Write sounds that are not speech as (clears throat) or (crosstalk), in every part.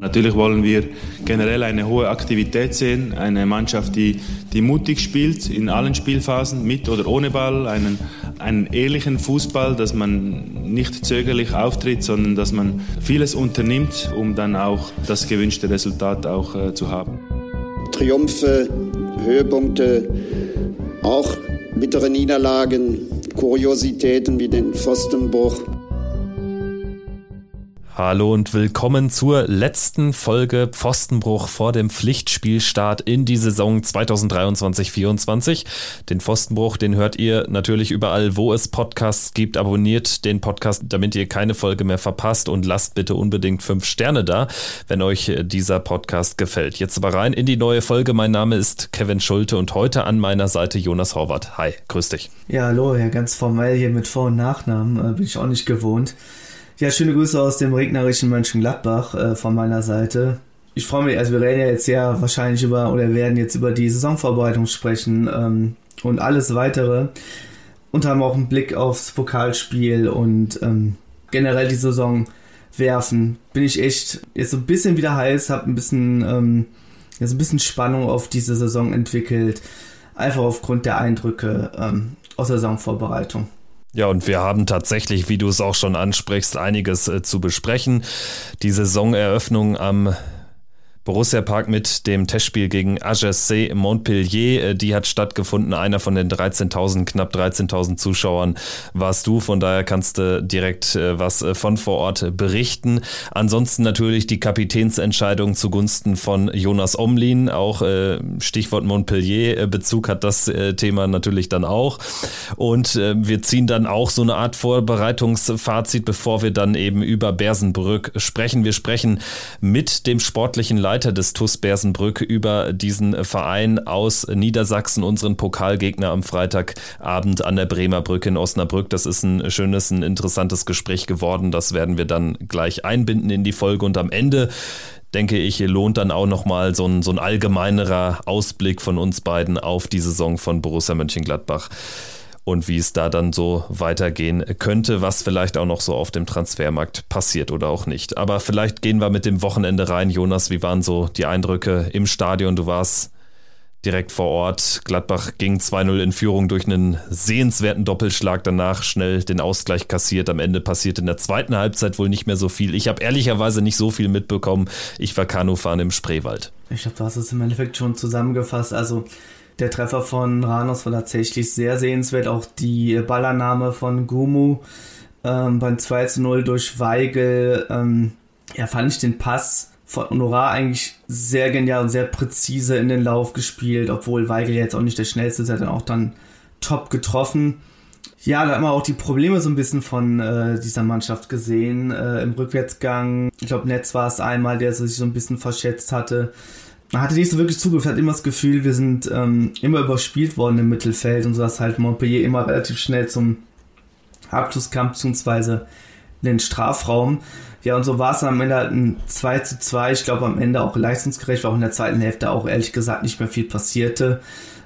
Natürlich wollen wir generell eine hohe Aktivität sehen, eine Mannschaft, die, die mutig spielt in allen Spielphasen, mit oder ohne Ball, einen, einen ehrlichen Fußball, dass man nicht zögerlich auftritt, sondern dass man vieles unternimmt, um dann auch das gewünschte Resultat auch äh, zu haben. Triumphe, Höhepunkte, auch bittere Niederlagen, Kuriositäten wie den Pfostenbruch. Hallo und willkommen zur letzten Folge Pfostenbruch vor dem Pflichtspielstart in die Saison 2023-24. Den Pfostenbruch, den hört ihr natürlich überall, wo es Podcasts gibt. Abonniert den Podcast, damit ihr keine Folge mehr verpasst und lasst bitte unbedingt fünf Sterne da, wenn euch dieser Podcast gefällt. Jetzt aber rein in die neue Folge. Mein Name ist Kevin Schulte und heute an meiner Seite Jonas Horvath. Hi, grüß dich. Ja, hallo, ja, ganz formell hier mit Vor- und Nachnamen, äh, bin ich auch nicht gewohnt. Ja, schöne Grüße aus dem regnerischen Mönchengladbach äh, von meiner Seite. Ich freue mich, also wir reden ja jetzt ja wahrscheinlich über oder werden jetzt über die Saisonvorbereitung sprechen ähm, und alles weitere und haben auch einen Blick aufs Pokalspiel und ähm, generell die Saison werfen. Bin ich echt jetzt so ein bisschen wieder heiß, habe ein bisschen ähm, jetzt ein bisschen Spannung auf diese Saison entwickelt, einfach aufgrund der Eindrücke ähm, aus der Saisonvorbereitung. Ja, und wir haben tatsächlich, wie du es auch schon ansprichst, einiges äh, zu besprechen. Die Saisoneröffnung am Borussia Park mit dem Testspiel gegen AGC Montpellier. Äh, die hat stattgefunden. Einer von den 13.000, knapp 13.000 Zuschauern warst du. Von daher kannst du direkt äh, was äh, von vor Ort berichten. Ansonsten natürlich die Kapitänsentscheidung zugunsten von Jonas Omlin. Auch Stichwort Montpellier. Bezug hat das Thema natürlich dann auch. Und wir ziehen dann auch so eine Art Vorbereitungsfazit, bevor wir dann eben über Bersenbrück sprechen. Wir sprechen mit dem sportlichen Leiter Leiter des TUS Bersenbrück über diesen Verein aus Niedersachsen, unseren Pokalgegner am Freitagabend an der Bremer Brücke in Osnabrück. Das ist ein schönes, ein interessantes Gespräch geworden. Das werden wir dann gleich einbinden in die Folge und am Ende denke ich, lohnt dann auch nochmal so ein, so ein allgemeinerer Ausblick von uns beiden auf die Saison von Borussia Mönchengladbach und wie es da dann so weitergehen könnte, was vielleicht auch noch so auf dem Transfermarkt passiert oder auch nicht. Aber vielleicht gehen wir mit dem Wochenende rein. Jonas, wie waren so die Eindrücke im Stadion? Du warst direkt vor Ort. Gladbach ging 2-0 in Führung durch einen sehenswerten Doppelschlag, danach schnell den Ausgleich kassiert. Am Ende passiert in der zweiten Halbzeit wohl nicht mehr so viel. Ich habe ehrlicherweise nicht so viel mitbekommen. Ich war Kanufahren im Spreewald. Ich glaube, du hast es im Endeffekt schon zusammengefasst. Also der Treffer von Ranos war tatsächlich sehr sehenswert. Auch die Ballannahme von Gumu ähm, beim 2 zu 0 durch Weigel. Ähm, ja, fand ich den Pass von Honorar eigentlich sehr genial und sehr präzise in den Lauf gespielt, obwohl Weigel jetzt auch nicht der schnellste ist, hat dann auch dann top getroffen. Ja, da haben wir auch die Probleme so ein bisschen von äh, dieser Mannschaft gesehen. Äh, Im Rückwärtsgang, ich glaube, Netz war es einmal, der sich so ein bisschen verschätzt hatte hatte nicht so wirklich Zugriff, hat immer das Gefühl, wir sind ähm, immer überspielt worden im Mittelfeld und so dass halt Montpellier immer relativ schnell zum Abschlusskampf bzw. in den Strafraum. Ja, und so war es am Ende halt ein 2 zu 2. Ich glaube, am Ende auch leistungsgerecht, weil auch in der zweiten Hälfte auch ehrlich gesagt nicht mehr viel passierte.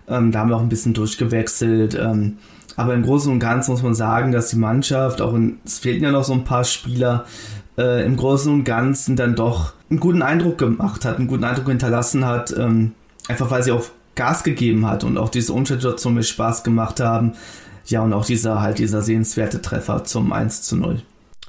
Ähm, da haben wir auch ein bisschen durchgewechselt. Ähm, aber im Großen und Ganzen muss man sagen, dass die Mannschaft, auch in, es fehlten ja noch so ein paar Spieler, äh, im Großen und Ganzen dann doch einen guten Eindruck gemacht hat, einen guten Eindruck hinterlassen hat, ähm, einfach weil sie auch Gas gegeben hat und auch diese Umschaltsituation mit Spaß gemacht haben. Ja, und auch dieser halt dieser sehenswerte Treffer zum 1 zu 0.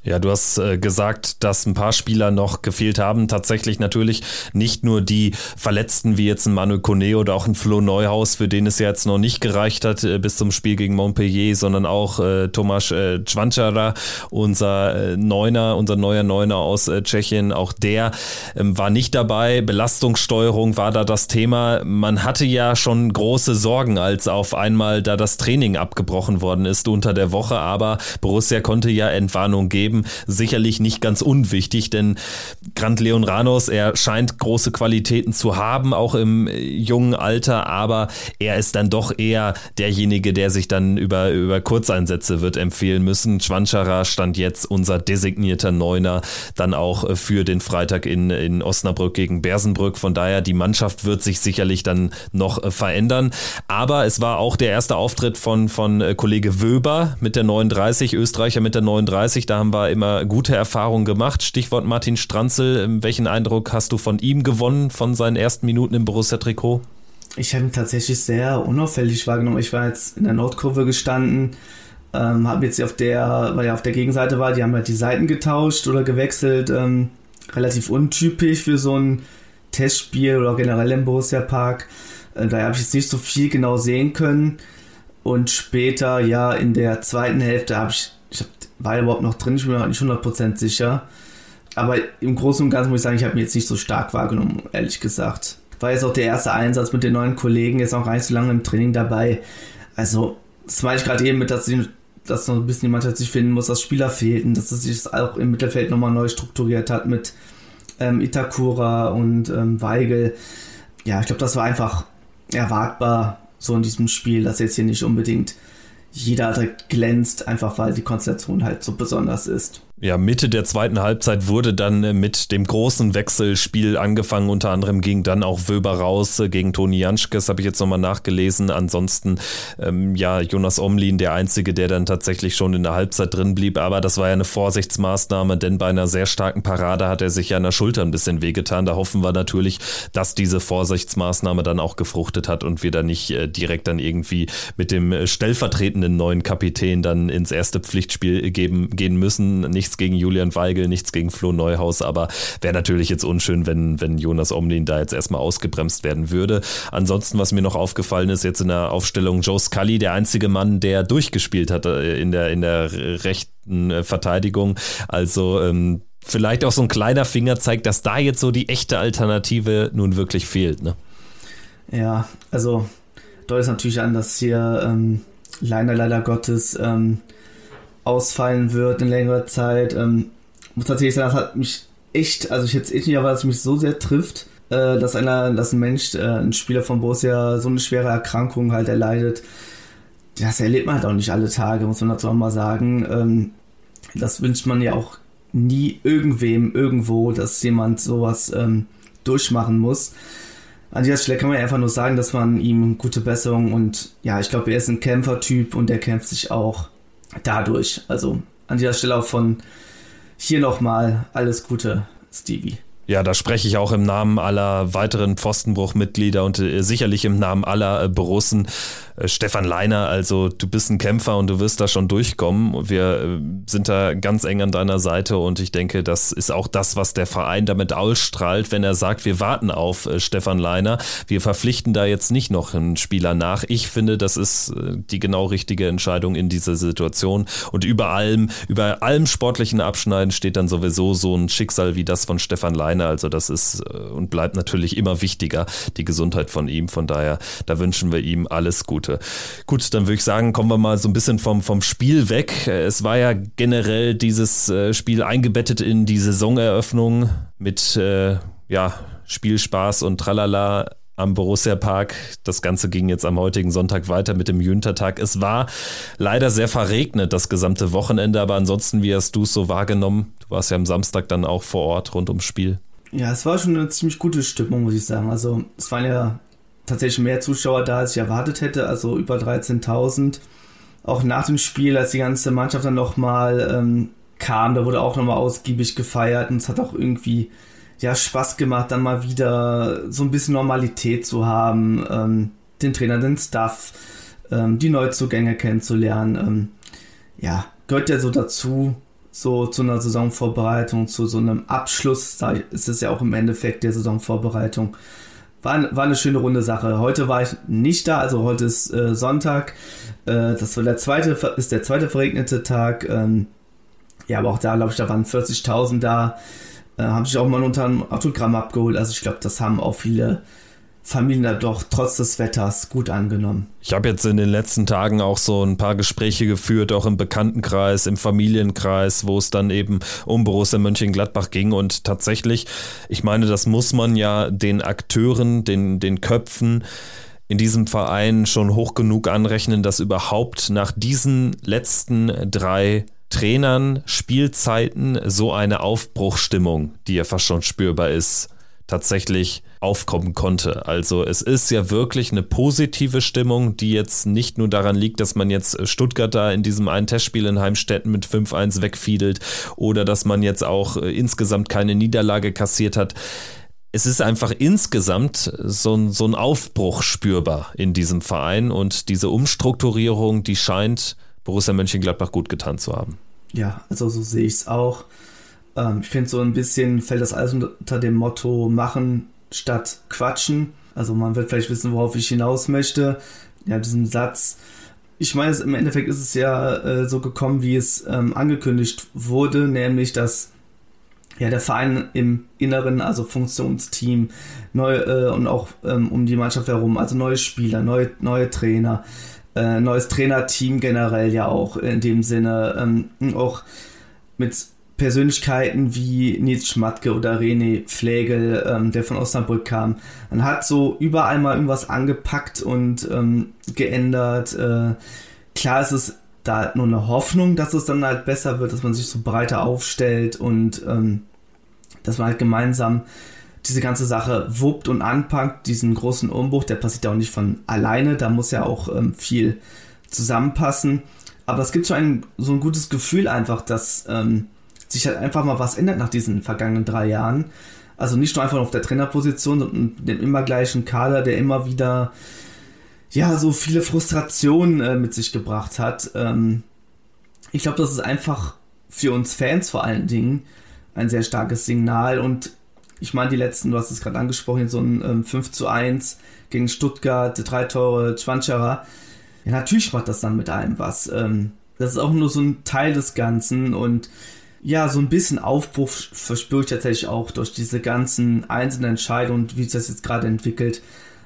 Ja, du hast äh, gesagt, dass ein paar Spieler noch gefehlt haben. Tatsächlich natürlich nicht nur die Verletzten wie jetzt ein Manuel Kone oder auch ein Flo Neuhaus, für den es ja jetzt noch nicht gereicht hat äh, bis zum Spiel gegen Montpellier, sondern auch äh, Tomasz äh, Cvancara, unser äh, Neuner, unser neuer Neuner aus Tschechien. Auch der ähm, war nicht dabei. Belastungssteuerung war da das Thema. Man hatte ja schon große Sorgen, als auf einmal da das Training abgebrochen worden ist unter der Woche, aber Borussia konnte ja Entwarnung geben eben sicherlich nicht ganz unwichtig, denn Grant Leon Ranos, er scheint große Qualitäten zu haben, auch im jungen Alter, aber er ist dann doch eher derjenige, der sich dann über, über Kurzeinsätze wird empfehlen müssen. Schwanschara stand jetzt unser designierter Neuner dann auch für den Freitag in, in Osnabrück gegen Bersenbrück. Von daher, die Mannschaft wird sich sicherlich dann noch verändern. Aber es war auch der erste Auftritt von, von Kollege Wöber mit der 39, Österreicher mit der 39. Da haben wir da immer gute Erfahrungen gemacht. Stichwort Martin Stranzel. Welchen Eindruck hast du von ihm gewonnen, von seinen ersten Minuten im Borussia-Trikot? Ich habe ihn tatsächlich sehr unauffällig wahrgenommen. Ich war jetzt in der Nordkurve gestanden, ähm, habe jetzt auf der, weil er auf der Gegenseite war, die haben halt die Seiten getauscht oder gewechselt. Ähm, relativ untypisch für so ein Testspiel oder generell im Borussia Park. Äh, daher habe ich jetzt nicht so viel genau sehen können. Und später, ja, in der zweiten Hälfte habe ich, war überhaupt noch drin, ich bin mir nicht 100% sicher. Aber im Großen und Ganzen muss ich sagen, ich habe ihn jetzt nicht so stark wahrgenommen, ehrlich gesagt. War jetzt auch der erste Einsatz mit den neuen Kollegen, jetzt auch gar nicht so lange im Training dabei. Also, das meine ich gerade eben mit, dass, die, dass noch ein bisschen die Mannschaft sich finden muss, dass Spieler fehlten, dass es sich auch im Mittelfeld nochmal neu strukturiert hat mit ähm, Itakura und ähm, Weigel. Ja, ich glaube, das war einfach erwartbar so in diesem Spiel, dass jetzt hier nicht unbedingt jeder glänzt, einfach weil die Konstellation halt so besonders ist ja, Mitte der zweiten Halbzeit wurde dann äh, mit dem großen Wechselspiel angefangen. Unter anderem ging dann auch Wöber raus äh, gegen Toni Janschkes, habe ich jetzt nochmal nachgelesen. Ansonsten, ähm, ja, Jonas Omlin, der Einzige, der dann tatsächlich schon in der Halbzeit drin blieb. Aber das war ja eine Vorsichtsmaßnahme, denn bei einer sehr starken Parade hat er sich ja an der Schulter ein bisschen wehgetan. Da hoffen wir natürlich, dass diese Vorsichtsmaßnahme dann auch gefruchtet hat und wir da nicht äh, direkt dann irgendwie mit dem stellvertretenden neuen Kapitän dann ins erste Pflichtspiel geben, gehen müssen. Nicht nichts gegen Julian Weigel, nichts gegen Flo Neuhaus, aber wäre natürlich jetzt unschön, wenn, wenn Jonas Omlin da jetzt erstmal ausgebremst werden würde. Ansonsten, was mir noch aufgefallen ist, jetzt in der Aufstellung Joe Scully, der einzige Mann, der durchgespielt hat äh, in der, in der rechten äh, Verteidigung. Also ähm, vielleicht auch so ein kleiner Finger zeigt, dass da jetzt so die echte Alternative nun wirklich fehlt. Ne? Ja, also deutet natürlich an, dass hier ähm, leider, leider Gottes ähm, ausfallen wird in längerer Zeit. Ähm, muss tatsächlich sagen, das hat mich echt, also ich jetzt echt nicht dass es mich so sehr trifft, äh, dass einer, dass ein Mensch, äh, ein Spieler von Borussia so eine schwere Erkrankung halt erleidet. Das erlebt man halt auch nicht alle Tage, muss man dazu auch mal sagen. Ähm, das wünscht man ja auch nie irgendwem irgendwo, dass jemand sowas ähm, durchmachen muss. An dieser Stelle kann man einfach nur sagen, dass man ihm gute Besserung und ja, ich glaube, er ist ein Kämpfertyp und er kämpft sich auch dadurch. Also an dieser Stelle auch von hier nochmal alles Gute, Stevie. Ja, da spreche ich auch im Namen aller weiteren Pfostenbruchmitglieder und äh, sicherlich im Namen aller äh, Borussen. Äh, Stefan Leiner, also du bist ein Kämpfer und du wirst da schon durchkommen. Wir sind da ganz eng an deiner Seite und ich denke, das ist auch das, was der Verein damit ausstrahlt, wenn er sagt, wir warten auf Stefan Leiner. Wir verpflichten da jetzt nicht noch einen Spieler nach. Ich finde, das ist die genau richtige Entscheidung in dieser Situation und über allem, über allem sportlichen Abschneiden steht dann sowieso so ein Schicksal wie das von Stefan Leiner alleine. Also das ist äh, und bleibt natürlich immer wichtiger, die Gesundheit von ihm. Von daher, da wünschen wir ihm alles Gute. Gut, dann würde ich sagen, kommen wir mal so ein bisschen vom, vom Spiel weg. Es war ja generell dieses äh, Spiel eingebettet in die Saisoneröffnung mit äh, ja, Spielspaß und Tralala am Borussia Park. Das Ganze ging jetzt am heutigen Sonntag weiter mit dem Jüntertag. Es war leider sehr verregnet das gesamte Wochenende, aber ansonsten, wie hast du es so wahrgenommen? Du warst ja am Samstag dann auch vor Ort rund ums Spiel. Ja, es war schon eine ziemlich gute Stimmung, muss ich sagen. Also es waren ja tatsächlich mehr Zuschauer da, als ich erwartet hätte, also über 13.000. Auch nach dem Spiel, als die ganze Mannschaft dann nochmal ähm, kam, da wurde auch nochmal ausgiebig gefeiert und es hat auch irgendwie ja Spaß gemacht, dann mal wieder so ein bisschen Normalität zu haben, ähm, den Trainer, den Staff, ähm, die Neuzugänge kennenzulernen. Ähm, ja, gehört ja so dazu, so zu einer Saisonvorbereitung, zu so einem Abschluss, da ist es ja auch im Endeffekt der Saisonvorbereitung. War, war eine schöne runde Sache. Heute war ich nicht da, also heute ist äh, Sonntag. Äh, das war der zweite, ist der zweite verregnete Tag. Ähm, ja, aber auch da, glaube ich, da waren 40.000 da. Äh, habe ich auch mal unter einem Autogramm abgeholt. Also ich glaube, das haben auch viele Familien da doch trotz des Wetters gut angenommen. Ich habe jetzt in den letzten Tagen auch so ein paar Gespräche geführt, auch im Bekanntenkreis, im Familienkreis, wo es dann eben um Borussia Mönchengladbach ging. Und tatsächlich, ich meine, das muss man ja den Akteuren, den, den Köpfen, in diesem Verein schon hoch genug anrechnen, dass überhaupt nach diesen letzten drei Trainern, Spielzeiten so eine Aufbruchstimmung, die ja fast schon spürbar ist, tatsächlich aufkommen konnte. Also es ist ja wirklich eine positive Stimmung, die jetzt nicht nur daran liegt, dass man jetzt Stuttgart da in diesem einen Testspiel in Heimstetten mit 5-1 wegfiedelt oder dass man jetzt auch äh, insgesamt keine Niederlage kassiert hat. Es ist einfach insgesamt so ein, so ein Aufbruch spürbar in diesem Verein und diese Umstrukturierung, die scheint Borussia Mönchengladbach gut getan zu haben. Ja, also so sehe ich es auch. Ähm, ich finde so ein bisschen fällt das alles unter dem Motto machen statt quatschen. Also man wird vielleicht wissen, worauf ich hinaus möchte. Ja, diesen Satz. Ich meine, im Endeffekt ist es ja äh, so gekommen, wie es ähm, angekündigt wurde, nämlich dass ja, der Verein im Inneren, also Funktionsteam, neu äh, und auch ähm, um die Mannschaft herum, also neue Spieler, neue, neue Trainer, äh, neues Trainerteam generell ja auch in dem Sinne, ähm, auch mit Persönlichkeiten wie Nils Schmatke oder René Flegel, ähm, der von Osnabrück kam. Man hat so überall mal irgendwas angepackt und ähm, geändert. Äh, klar ist es da nur eine Hoffnung, dass es dann halt besser wird, dass man sich so breiter aufstellt und ähm, dass man halt gemeinsam diese ganze Sache wuppt und anpackt, diesen großen Umbruch, der passiert ja auch nicht von alleine, da muss ja auch ähm, viel zusammenpassen. Aber es gibt so ein, so ein gutes Gefühl einfach, dass ähm, sich halt einfach mal was ändert nach diesen vergangenen drei Jahren. Also nicht nur einfach auf der Trainerposition, sondern dem immer gleichen Kader, der immer wieder ja so viele Frustrationen äh, mit sich gebracht hat. Ähm, ich glaube, das ist einfach für uns Fans vor allen Dingen ein sehr starkes Signal und ich meine, die letzten, du hast es gerade angesprochen, so ein ähm, 5 zu 1 gegen Stuttgart, drei Tore Schwanscherer. Ja, natürlich macht das dann mit einem was. Ähm, das ist auch nur so ein Teil des Ganzen und ja, so ein bisschen Aufbruch verspüre ich tatsächlich auch durch diese ganzen einzelnen Entscheidungen wie sich das jetzt gerade entwickelt.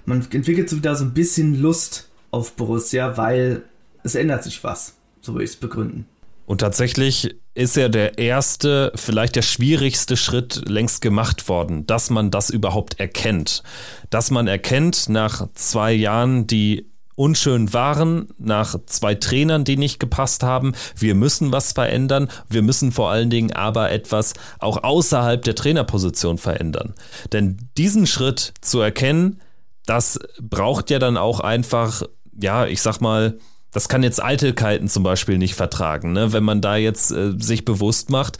Man entwickelt so wieder so ein bisschen Lust auf Borussia, weil es ändert sich was. So würde ich es begründen. Und tatsächlich ist ja der erste, vielleicht der schwierigste Schritt längst gemacht worden, dass man das überhaupt erkennt. Dass man erkennt, nach zwei Jahren, die unschön waren, nach zwei Trainern, die nicht gepasst haben. Wir müssen was verändern. Wir müssen vor allen Dingen aber etwas auch außerhalb der Trainerposition verändern. Denn diesen Schritt zu erkennen, das braucht ja dann auch einfach, ja, ich sag mal, das kann jetzt Eitelkeiten zum Beispiel nicht vertragen, ne? wenn man da jetzt äh, sich bewusst macht.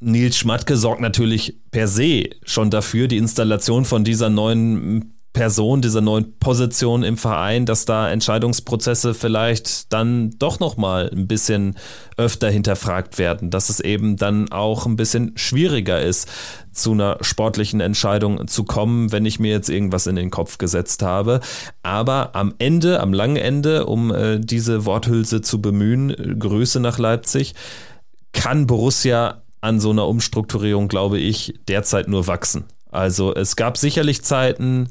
Nils Schmatke sorgt natürlich per se schon dafür, die Installation von dieser neuen Person, dieser neuen Position im Verein, dass da Entscheidungsprozesse vielleicht dann doch nochmal ein bisschen öfter hinterfragt werden, dass es eben dann auch ein bisschen schwieriger ist, zu einer sportlichen Entscheidung zu kommen, wenn ich mir jetzt irgendwas in den Kopf gesetzt habe. Aber am Ende, am langen Ende, um äh, diese Worthülse zu bemühen, Grüße nach Leipzig, kann Borussia an so einer Umstrukturierung, glaube ich, derzeit nur wachsen. Also es gab sicherlich Zeiten,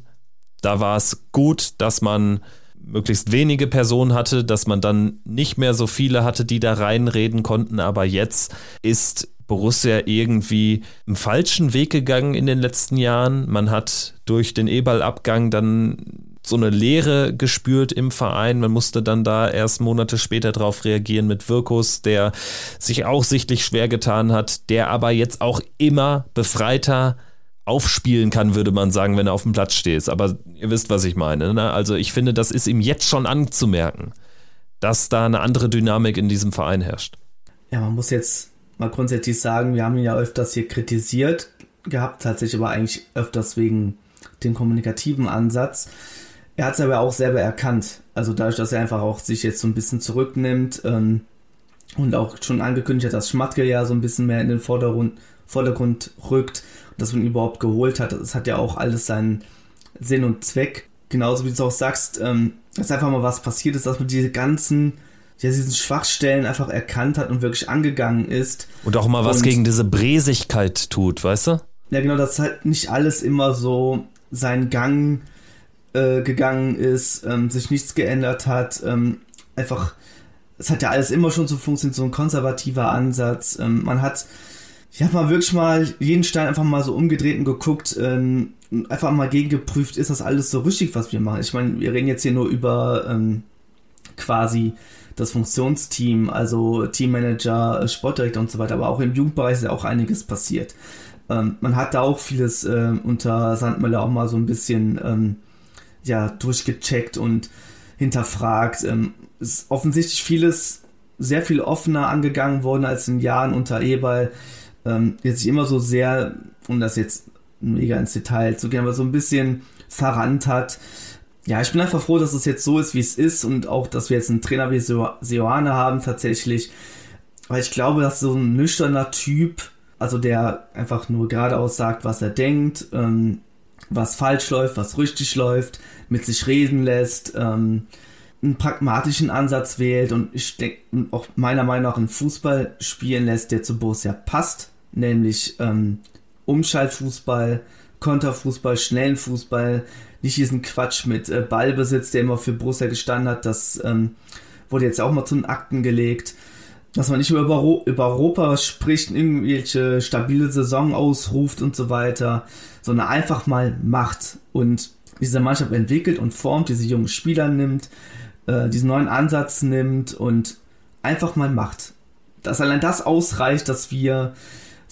da war es gut, dass man möglichst wenige Personen hatte, dass man dann nicht mehr so viele hatte, die da reinreden konnten. Aber jetzt ist Borussia irgendwie einen falschen Weg gegangen in den letzten Jahren. Man hat durch den E-Ball-Abgang dann so eine Leere gespürt im Verein. Man musste dann da erst Monate später darauf reagieren mit Wirkus, der sich auch sichtlich schwer getan hat, der aber jetzt auch immer befreiter aufspielen kann, würde man sagen, wenn er auf dem Platz steht. Aber ihr wisst, was ich meine. Ne? Also ich finde, das ist ihm jetzt schon anzumerken, dass da eine andere Dynamik in diesem Verein herrscht. Ja, man muss jetzt mal grundsätzlich sagen, wir haben ihn ja öfters hier kritisiert gehabt, tatsächlich aber eigentlich öfters wegen dem kommunikativen Ansatz. Er hat es aber auch selber erkannt. Also dadurch, dass er einfach auch sich jetzt so ein bisschen zurücknimmt ähm, und auch schon angekündigt hat, dass Schmatke ja so ein bisschen mehr in den Vordergrund, Vordergrund rückt, dass man ihn überhaupt geholt hat. Das hat ja auch alles seinen Sinn und Zweck. Genauso wie du es auch sagst, ähm, dass einfach mal was passiert ist, dass man diese ganzen, ja, diesen Schwachstellen einfach erkannt hat und wirklich angegangen ist. Und auch mal was und, gegen diese Bresigkeit tut, weißt du? Ja, genau, dass halt nicht alles immer so seinen Gang äh, gegangen ist, ähm, sich nichts geändert hat. Ähm, einfach, es hat ja alles immer schon so funktioniert, so ein konservativer Ansatz. Ähm, man hat ich habe mal wirklich mal jeden Stein einfach mal so umgedreht und geguckt, ähm, einfach mal gegengeprüft, ist das alles so richtig, was wir machen. Ich meine, wir reden jetzt hier nur über ähm, quasi das Funktionsteam, also Teammanager, Sportdirektor und so weiter, aber auch im Jugendbereich ist ja auch einiges passiert. Ähm, man hat da auch vieles äh, unter Sandmüller auch mal so ein bisschen ähm, ja, durchgecheckt und hinterfragt. Ähm, ist offensichtlich vieles sehr viel offener angegangen worden als in Jahren unter Eberl. Ähm, der sich immer so sehr, um das jetzt mega ins Detail zu gehen, aber so ein bisschen verrannt hat. Ja, ich bin einfach froh, dass es jetzt so ist, wie es ist und auch, dass wir jetzt einen Trainer wie Seoane haben tatsächlich. Weil ich glaube, dass so ein nüchterner Typ, also der einfach nur geradeaus sagt, was er denkt, ähm, was falsch läuft, was richtig läuft, mit sich reden lässt, ähm, einen pragmatischen Ansatz wählt und ich denke auch meiner Meinung nach einen Fußball spielen lässt, der zu Borussia passt, nämlich ähm, Umschaltfußball, Konterfußball, schnellen Fußball, nicht diesen Quatsch mit äh, Ballbesitz, der immer für Borussia gestanden hat, das ähm, wurde jetzt auch mal zu den Akten gelegt. Dass man nicht über, über Europa spricht, irgendwelche stabile Saison ausruft und so weiter, sondern einfach mal macht und diese Mannschaft entwickelt und formt, diese jungen Spieler nimmt, äh, diesen neuen Ansatz nimmt und einfach mal macht. Dass allein das ausreicht, dass wir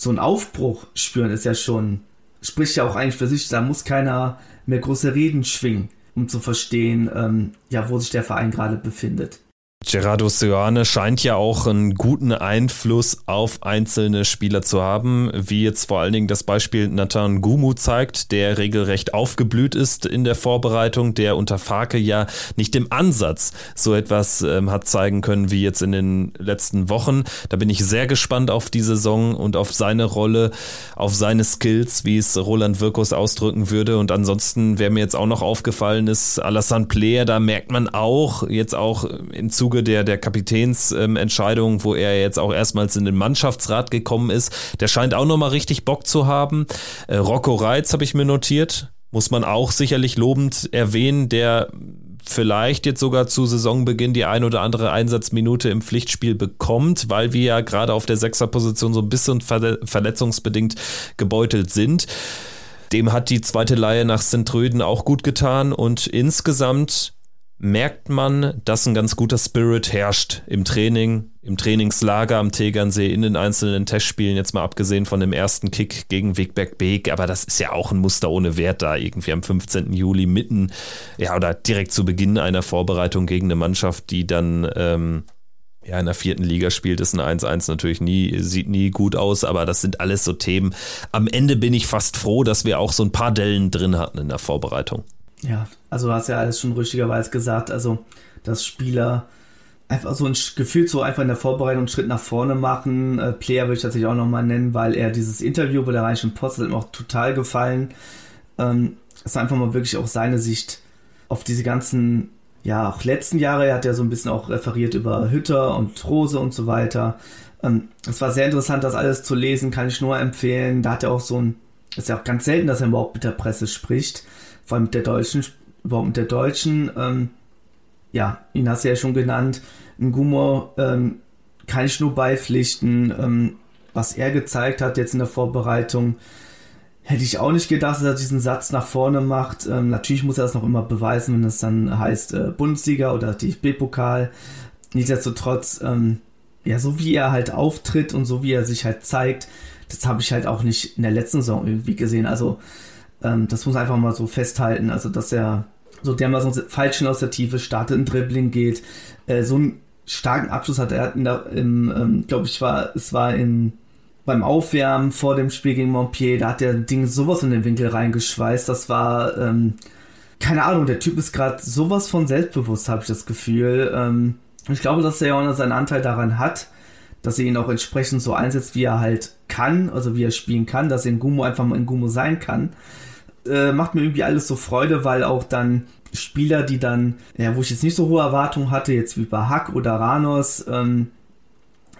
so einen Aufbruch spüren, ist ja schon, spricht ja auch eigentlich für sich, da muss keiner mehr große Reden schwingen, um zu verstehen, ähm, ja, wo sich der Verein gerade befindet. Gerardo Seoane scheint ja auch einen guten Einfluss auf einzelne Spieler zu haben, wie jetzt vor allen Dingen das Beispiel Nathan Gumu zeigt, der regelrecht aufgeblüht ist in der Vorbereitung, der unter Farke ja nicht im Ansatz so etwas ähm, hat zeigen können wie jetzt in den letzten Wochen. Da bin ich sehr gespannt auf die Saison und auf seine Rolle, auf seine Skills, wie es Roland Wirkus ausdrücken würde. Und ansonsten, wer mir jetzt auch noch aufgefallen ist, Alassane Player, da merkt man auch, jetzt auch im Zuge Zuge der, der Kapitänsentscheidung, ähm, wo er jetzt auch erstmals in den Mannschaftsrat gekommen ist. Der scheint auch nochmal richtig Bock zu haben. Äh, Rocco Reitz habe ich mir notiert. Muss man auch sicherlich lobend erwähnen, der vielleicht jetzt sogar zu Saisonbeginn die ein oder andere Einsatzminute im Pflichtspiel bekommt, weil wir ja gerade auf der Sechserposition so ein bisschen verletzungsbedingt gebeutelt sind. Dem hat die zweite Leihe nach St. auch gut getan und insgesamt merkt man, dass ein ganz guter Spirit herrscht im Training, im Trainingslager am Tegernsee, in den einzelnen Testspielen, jetzt mal abgesehen von dem ersten Kick gegen Wigberg Beek, aber das ist ja auch ein Muster ohne Wert da, irgendwie am 15. Juli mitten, ja, oder direkt zu Beginn einer Vorbereitung gegen eine Mannschaft, die dann ähm, ja, in der vierten Liga spielt, ist ein 1-1 natürlich nie, sieht nie gut aus, aber das sind alles so Themen. Am Ende bin ich fast froh, dass wir auch so ein paar Dellen drin hatten in der Vorbereitung. Ja, also du hast ja alles schon richtigerweise gesagt, also dass Spieler einfach so ein Gefühl so einfach in der Vorbereitung einen Schritt nach vorne machen. Äh, Player würde ich tatsächlich auch nochmal nennen, weil er dieses Interview bei der Rheinischen Post hat ihm auch total gefallen. Ähm, es war einfach mal wirklich auch seine Sicht auf diese ganzen, ja, auch letzten Jahre. Er hat ja so ein bisschen auch referiert über Hütter und Rose und so weiter. Ähm, es war sehr interessant, das alles zu lesen, kann ich nur empfehlen. Da hat er auch so ein, ist ja auch ganz selten, dass er überhaupt mit der Presse spricht vor allem mit der deutschen, überhaupt mit der deutschen, ähm, ja, ihn hast du ja schon genannt, ein ähm, kann ich nur beipflichten, ähm, was er gezeigt hat jetzt in der Vorbereitung, hätte ich auch nicht gedacht, dass er diesen Satz nach vorne macht. Ähm, natürlich muss er das noch immer beweisen, wenn es dann heißt äh, Bundesliga oder DFB-Pokal. Nichtsdestotrotz, ähm, ja, so wie er halt auftritt und so wie er sich halt zeigt, das habe ich halt auch nicht in der letzten Saison irgendwie gesehen. Also ähm, das muss einfach mal so festhalten. Also, dass er so dermaßen falsch aus der Tiefe startet, ein Dribbling geht, äh, so einen starken Abschluss hat. Er in der, im, ähm, glaube ich, war, es war in, beim Aufwärmen vor dem Spiel gegen Montpellier, da hat der Ding sowas in den Winkel reingeschweißt. Das war, ähm, keine Ahnung, der Typ ist gerade sowas von selbstbewusst, habe ich das Gefühl. Ähm, ich glaube, dass er auch seinen Anteil daran hat, dass er ihn auch entsprechend so einsetzt, wie er halt kann, also wie er spielen kann, dass er in Gumo einfach mal in Gumo sein kann äh, macht mir irgendwie alles so Freude, weil auch dann Spieler, die dann, ja, wo ich jetzt nicht so hohe Erwartungen hatte, jetzt wie bei Hack oder Ranos, ähm,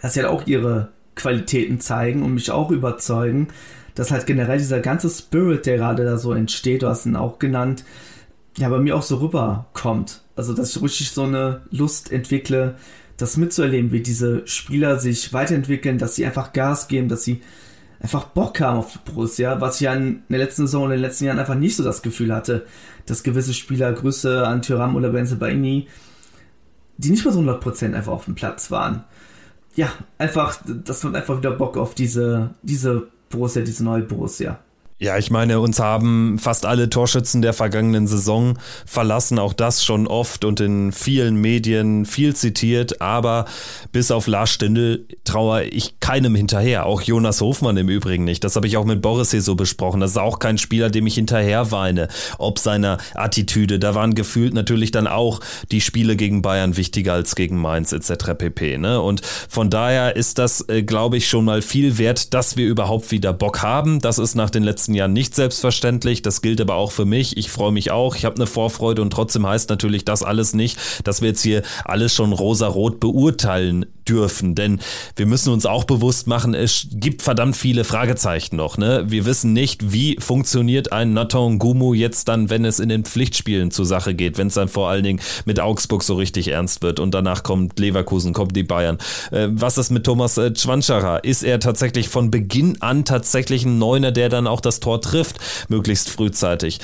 dass sie halt auch ihre Qualitäten zeigen und mich auch überzeugen, dass halt generell dieser ganze Spirit, der gerade da so entsteht, du hast ihn auch genannt, ja, bei mir auch so rüberkommt. Also, dass ich richtig so eine Lust entwickle, das mitzuerleben, wie diese Spieler sich weiterentwickeln, dass sie einfach Gas geben, dass sie einfach Bock haben auf Borussia, was ich ja in der letzten Saison und in den letzten Jahren einfach nicht so das Gefühl hatte, dass gewisse Spieler, Grüße an Tyram oder Benze Baini, die nicht mehr so 100% einfach auf dem Platz waren. Ja, einfach, dass man einfach wieder Bock auf diese, diese Borussia diese neue Borussia. Ja, ich meine, uns haben fast alle Torschützen der vergangenen Saison verlassen, auch das schon oft und in vielen Medien viel zitiert, aber bis auf Lars Stindl traue ich keinem hinterher, auch Jonas Hofmann im Übrigen nicht. Das habe ich auch mit Boris hier so besprochen. Das ist auch kein Spieler, dem ich hinterher weine, ob seiner Attitüde. Da waren gefühlt natürlich dann auch die Spiele gegen Bayern wichtiger als gegen Mainz etc. pp. Ne? Und von daher ist das, äh, glaube ich, schon mal viel wert, dass wir überhaupt wieder Bock haben. Das ist nach den letzten letzten Jahren nicht selbstverständlich. Das gilt aber auch für mich. Ich freue mich auch. Ich habe eine Vorfreude und trotzdem heißt natürlich das alles nicht, dass wir jetzt hier alles schon rosa-rot beurteilen dürfen. Denn wir müssen uns auch bewusst machen, es gibt verdammt viele Fragezeichen noch. Ne? Wir wissen nicht, wie funktioniert ein Nathan Gumu jetzt dann, wenn es in den Pflichtspielen zur Sache geht, wenn es dann vor allen Dingen mit Augsburg so richtig ernst wird und danach kommt Leverkusen, kommt die Bayern. Äh, was ist mit Thomas äh? Ist er tatsächlich von Beginn an tatsächlich ein Neuner, der dann auch das Tor trifft, möglichst frühzeitig.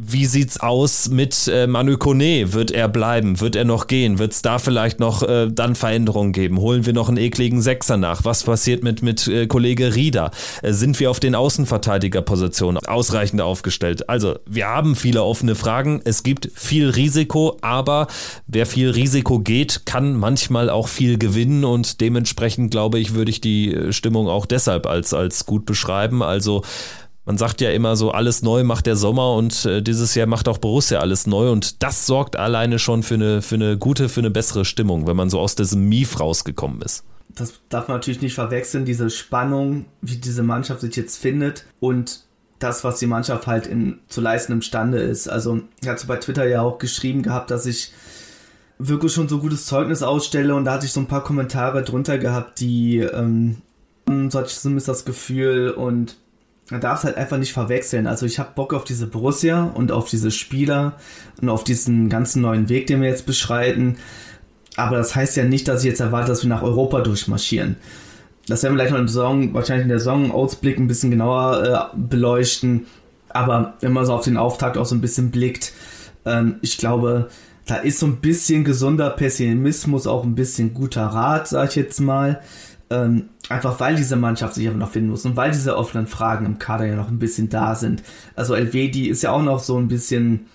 Wie sieht's aus mit äh, Manu Kone? Wird er bleiben? Wird er noch gehen? Wird es da vielleicht noch äh, dann Veränderungen geben? Holen wir noch einen ekligen Sechser nach? Was passiert mit, mit äh, Kollege Rieder? Äh, sind wir auf den Außenverteidigerpositionen ausreichend aufgestellt? Also, wir haben viele offene Fragen. Es gibt viel Risiko, aber wer viel Risiko geht, kann manchmal auch viel gewinnen und dementsprechend, glaube ich, würde ich die äh, Stimmung auch deshalb als, als gut beschreiben. Also, man sagt ja immer so, alles neu macht der Sommer und äh, dieses Jahr macht auch Borussia alles neu und das sorgt alleine schon für eine, für eine gute, für eine bessere Stimmung, wenn man so aus diesem Mief rausgekommen ist. Das darf man natürlich nicht verwechseln, diese Spannung, wie diese Mannschaft sich jetzt findet und das, was die Mannschaft halt in, zu leisten imstande ist. Also, ich hatte bei Twitter ja auch geschrieben gehabt, dass ich wirklich schon so gutes Zeugnis ausstelle und da hatte ich so ein paar Kommentare drunter gehabt, die ähm, so hatte ich zumindest das Gefühl und man darf es halt einfach nicht verwechseln. Also ich habe Bock auf diese Borussia und auf diese Spieler und auf diesen ganzen neuen Weg, den wir jetzt beschreiten. Aber das heißt ja nicht, dass ich jetzt erwarte, dass wir nach Europa durchmarschieren. Das werden wir gleich noch im Song, wahrscheinlich in der Song-Ausblick ein bisschen genauer äh, beleuchten. Aber wenn man so auf den Auftakt auch so ein bisschen blickt, ähm, ich glaube, da ist so ein bisschen gesunder Pessimismus, auch ein bisschen guter Rat, sag ich jetzt mal. Ähm, einfach weil diese Mannschaft sich aber noch finden muss und weil diese offenen Fragen im Kader ja noch ein bisschen da sind. Also Elvedi ist ja auch noch so ein bisschen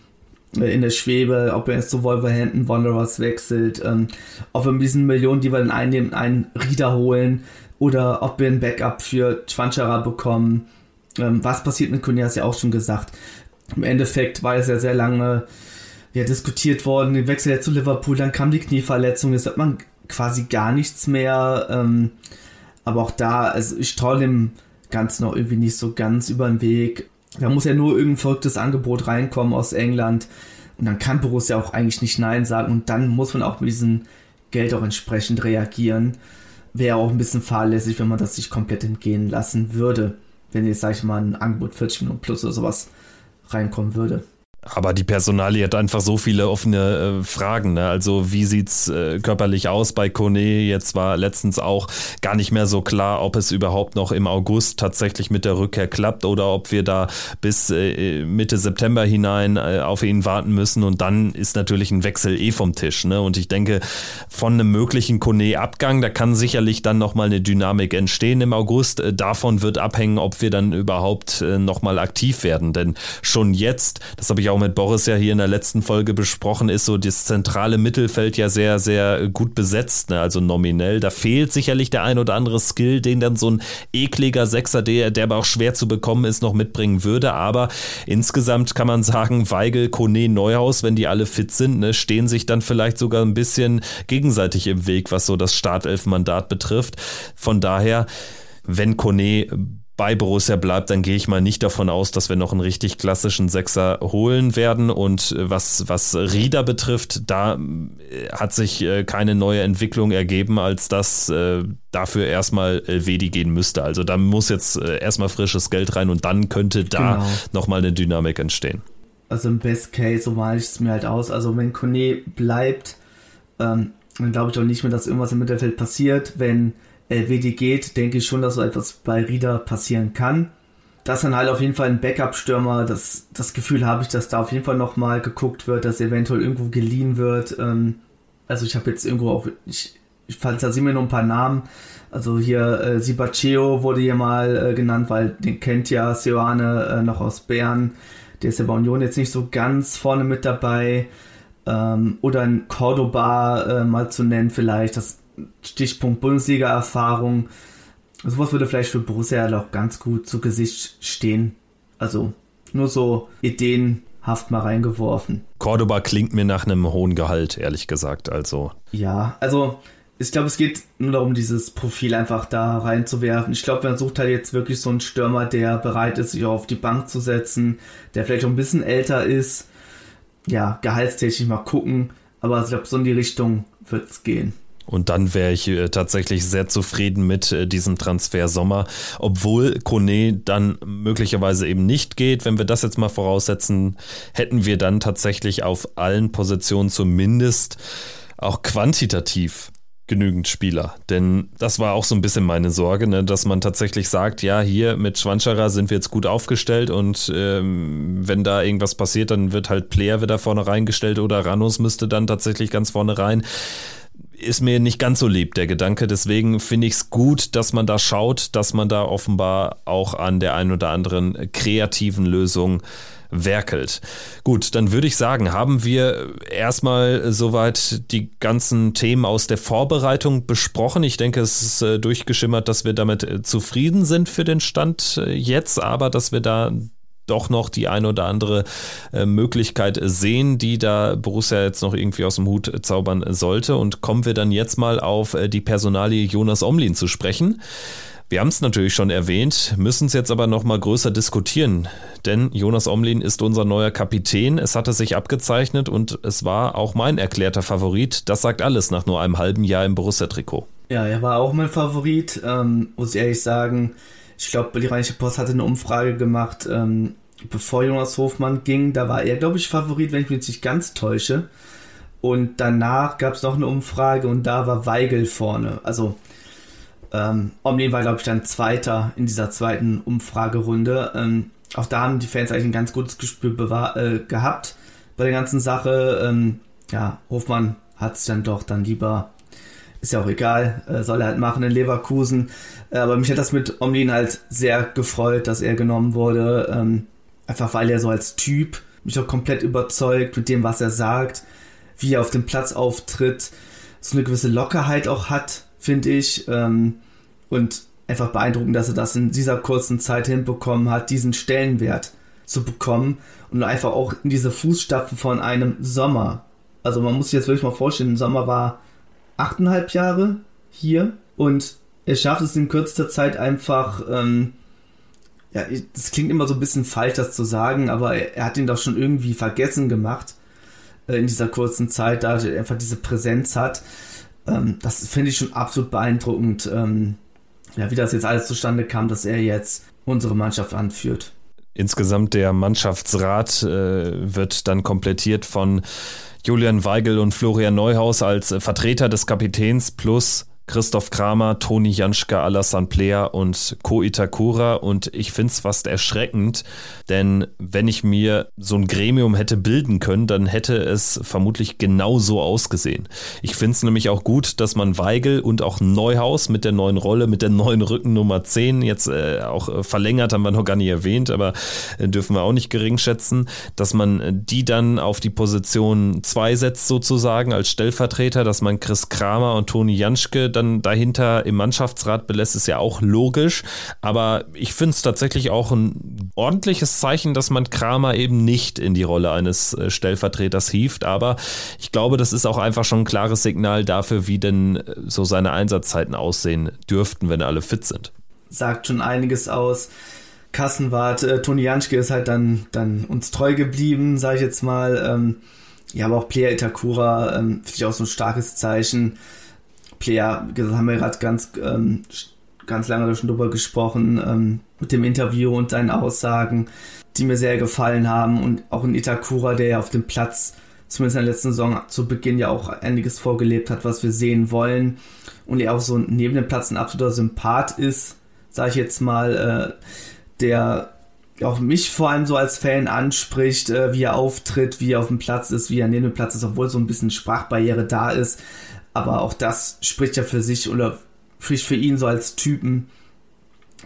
äh, in der Schwebe, ob er jetzt zu Wolverhampton Wanderers wechselt, ähm, ob wir mit diesen Millionen, die wir dann einnehmen, einen Rieder holen oder ob wir ein Backup für Schwanschara bekommen. Ähm, was passiert mit Kunja, hast ja auch schon gesagt. Im Endeffekt war es ja sehr lange ja, diskutiert worden, den Wechsel ja zu Liverpool, dann kam die Knieverletzung, jetzt hat man quasi gar nichts mehr. Ähm, aber auch da, also ich traue dem Ganzen noch irgendwie nicht so ganz über den Weg. Da muss ja nur irgendein verrücktes Angebot reinkommen aus England. Und dann kann Borussia auch eigentlich nicht Nein sagen. Und dann muss man auch mit diesem Geld auch entsprechend reagieren. Wäre auch ein bisschen fahrlässig, wenn man das sich komplett entgehen lassen würde. Wenn jetzt, sag ich mal, ein Angebot 40 Minuten plus oder sowas reinkommen würde. Aber die Personalie hat einfach so viele offene äh, Fragen. Ne? Also wie sieht's äh, körperlich aus bei Kone? Jetzt war letztens auch gar nicht mehr so klar, ob es überhaupt noch im August tatsächlich mit der Rückkehr klappt oder ob wir da bis äh, Mitte September hinein äh, auf ihn warten müssen. Und dann ist natürlich ein Wechsel eh vom Tisch. Ne? Und ich denke, von einem möglichen Kone-Abgang, da kann sicherlich dann nochmal eine Dynamik entstehen im August. Äh, davon wird abhängen, ob wir dann überhaupt äh, nochmal aktiv werden. Denn schon jetzt, das habe ich auch auch mit Boris ja hier in der letzten Folge besprochen, ist so das zentrale Mittelfeld ja sehr, sehr gut besetzt, ne? also nominell. Da fehlt sicherlich der ein oder andere Skill, den dann so ein ekliger Sechser, der, der aber auch schwer zu bekommen ist, noch mitbringen würde. Aber insgesamt kann man sagen, Weigel, Kone, Neuhaus, wenn die alle fit sind, ne, stehen sich dann vielleicht sogar ein bisschen gegenseitig im Weg, was so das Startelf-Mandat betrifft. Von daher, wenn Kone bei Borussia bleibt, dann gehe ich mal nicht davon aus, dass wir noch einen richtig klassischen Sechser holen werden. Und äh, was, was Rieder betrifft, da äh, hat sich äh, keine neue Entwicklung ergeben, als dass dafür erstmal Elvedi gehen müsste. Also da muss jetzt erstmal frisches Geld rein und dann könnte da genau. nochmal eine Dynamik entstehen. Also im Best Case, so male ich es mir halt aus. Also wenn Kone bleibt, ähm, dann glaube ich doch nicht mehr, dass irgendwas im Mittelfeld passiert. Wenn LWD geht, denke ich schon, dass so etwas bei Rieder passieren kann. Das dann halt auf jeden Fall ein Backup-Stürmer, das, das Gefühl habe ich, dass da auf jeden Fall nochmal geguckt wird, dass eventuell irgendwo geliehen wird. Ähm, also ich habe jetzt irgendwo auch, ich ich fand, da sind mir nur ein paar Namen. Also hier äh, Sibaceo wurde hier mal äh, genannt, weil den kennt ja Sioane äh, noch aus Bern. Der ist ja bei Union jetzt nicht so ganz vorne mit dabei. Ähm, oder ein Cordoba äh, mal zu nennen vielleicht. Das Stichpunkt Bundesliga-Erfahrung. Sowas würde vielleicht für Borussia auch ganz gut zu Gesicht stehen. Also nur so ideenhaft mal reingeworfen. Cordoba klingt mir nach einem hohen Gehalt, ehrlich gesagt. Also. Ja, also ich glaube, es geht nur darum, dieses Profil einfach da reinzuwerfen. Ich glaube, man sucht halt jetzt wirklich so einen Stürmer, der bereit ist, sich auf die Bank zu setzen, der vielleicht auch ein bisschen älter ist. Ja, gehaltstechnisch mal gucken. Aber ich glaube, so in die Richtung wird es gehen. Und dann wäre ich äh, tatsächlich sehr zufrieden mit äh, diesem Transfer Sommer, obwohl Kone dann möglicherweise eben nicht geht. Wenn wir das jetzt mal voraussetzen, hätten wir dann tatsächlich auf allen Positionen zumindest auch quantitativ genügend Spieler. Denn das war auch so ein bisschen meine Sorge, ne, dass man tatsächlich sagt, ja, hier mit Schwanscherer sind wir jetzt gut aufgestellt und ähm, wenn da irgendwas passiert, dann wird halt Player wieder vorne reingestellt oder Ranus müsste dann tatsächlich ganz vorne rein ist mir nicht ganz so lieb, der Gedanke. Deswegen finde ich es gut, dass man da schaut, dass man da offenbar auch an der einen oder anderen kreativen Lösung werkelt. Gut, dann würde ich sagen, haben wir erstmal soweit die ganzen Themen aus der Vorbereitung besprochen. Ich denke, es ist äh, durchgeschimmert, dass wir damit äh, zufrieden sind für den Stand äh, jetzt, aber dass wir da doch noch die eine oder andere äh, Möglichkeit sehen, die da Borussia jetzt noch irgendwie aus dem Hut zaubern sollte. Und kommen wir dann jetzt mal auf äh, die Personalie Jonas Omlin zu sprechen. Wir haben es natürlich schon erwähnt, müssen es jetzt aber noch mal größer diskutieren, denn Jonas Omlin ist unser neuer Kapitän. Es hatte sich abgezeichnet und es war auch mein erklärter Favorit. Das sagt alles nach nur einem halben Jahr im Borussia-Trikot. Ja, er war auch mein Favorit, ähm, muss ich ehrlich sagen ich glaube, die Rheinische Post hatte eine Umfrage gemacht, ähm, bevor Jonas Hofmann ging. Da war er, glaube ich, Favorit, wenn ich mich nicht ganz täusche. Und danach gab es noch eine Umfrage und da war Weigel vorne. Also ähm, Omni war, glaube ich, dann Zweiter in dieser zweiten Umfragerunde. Ähm, auch da haben die Fans eigentlich ein ganz gutes Gespür äh, gehabt bei der ganzen Sache. Ähm, ja, Hofmann hat es dann doch dann lieber ist ja auch egal, äh, soll er halt machen in Leverkusen. Äh, aber mich hat das mit Omlin halt sehr gefreut, dass er genommen wurde. Ähm, einfach weil er so als Typ mich auch komplett überzeugt mit dem, was er sagt, wie er auf dem Platz auftritt, so eine gewisse Lockerheit auch hat, finde ich. Ähm, und einfach beeindruckend, dass er das in dieser kurzen Zeit hinbekommen hat, diesen Stellenwert zu bekommen und einfach auch in diese Fußstapfen von einem Sommer. Also man muss sich jetzt wirklich mal vorstellen, Sommer war achteinhalb Jahre hier und er schafft es in kürzester Zeit einfach, ähm, ja, das klingt immer so ein bisschen falsch, das zu sagen, aber er, er hat ihn doch schon irgendwie vergessen gemacht äh, in dieser kurzen Zeit, da er einfach diese Präsenz hat. Ähm, das finde ich schon absolut beeindruckend, ähm, ja, wie das jetzt alles zustande kam, dass er jetzt unsere Mannschaft anführt. Insgesamt der Mannschaftsrat äh, wird dann komplettiert von Julian Weigel und Florian Neuhaus als äh, Vertreter des Kapitäns plus Christoph Kramer, Toni Janschke, Alassane Player und Ko Itakura und ich finde es fast erschreckend, denn wenn ich mir so ein Gremium hätte bilden können, dann hätte es vermutlich genau so ausgesehen. Ich finde es nämlich auch gut, dass man Weigel und auch Neuhaus mit der neuen Rolle, mit der neuen Rückennummer 10 jetzt äh, auch äh, verlängert, haben wir noch gar nicht erwähnt, aber äh, dürfen wir auch nicht gering schätzen, dass man die dann auf die Position 2 setzt sozusagen als Stellvertreter, dass man Chris Kramer und Toni Janschke dann dahinter im Mannschaftsrat belässt, ist ja auch logisch. Aber ich finde es tatsächlich auch ein ordentliches Zeichen, dass man Kramer eben nicht in die Rolle eines äh, Stellvertreters hieft. Aber ich glaube, das ist auch einfach schon ein klares Signal dafür, wie denn äh, so seine Einsatzzeiten aussehen dürften, wenn alle fit sind. Sagt schon einiges aus. Kassenwart, äh, Toni Janschke ist halt dann, dann uns treu geblieben, sage ich jetzt mal. Ähm, ja, aber auch Player Itakura ähm, finde ich auch so ein starkes Zeichen. Player, haben wir gerade ganz, ähm, ganz lange schon drüber gesprochen, ähm, mit dem Interview und seinen Aussagen, die mir sehr gefallen haben. Und auch in Itakura, der ja auf dem Platz, zumindest in der letzten Saison zu Beginn ja auch einiges vorgelebt hat, was wir sehen wollen. Und er auch so neben dem Platz ein absoluter Sympath ist, sage ich jetzt mal, äh, der auch mich vor allem so als Fan anspricht, äh, wie er auftritt, wie er auf dem Platz ist, wie er neben dem Platz ist, obwohl so ein bisschen Sprachbarriere da ist Aber auch das spricht ja für sich oder spricht für ihn so als Typen,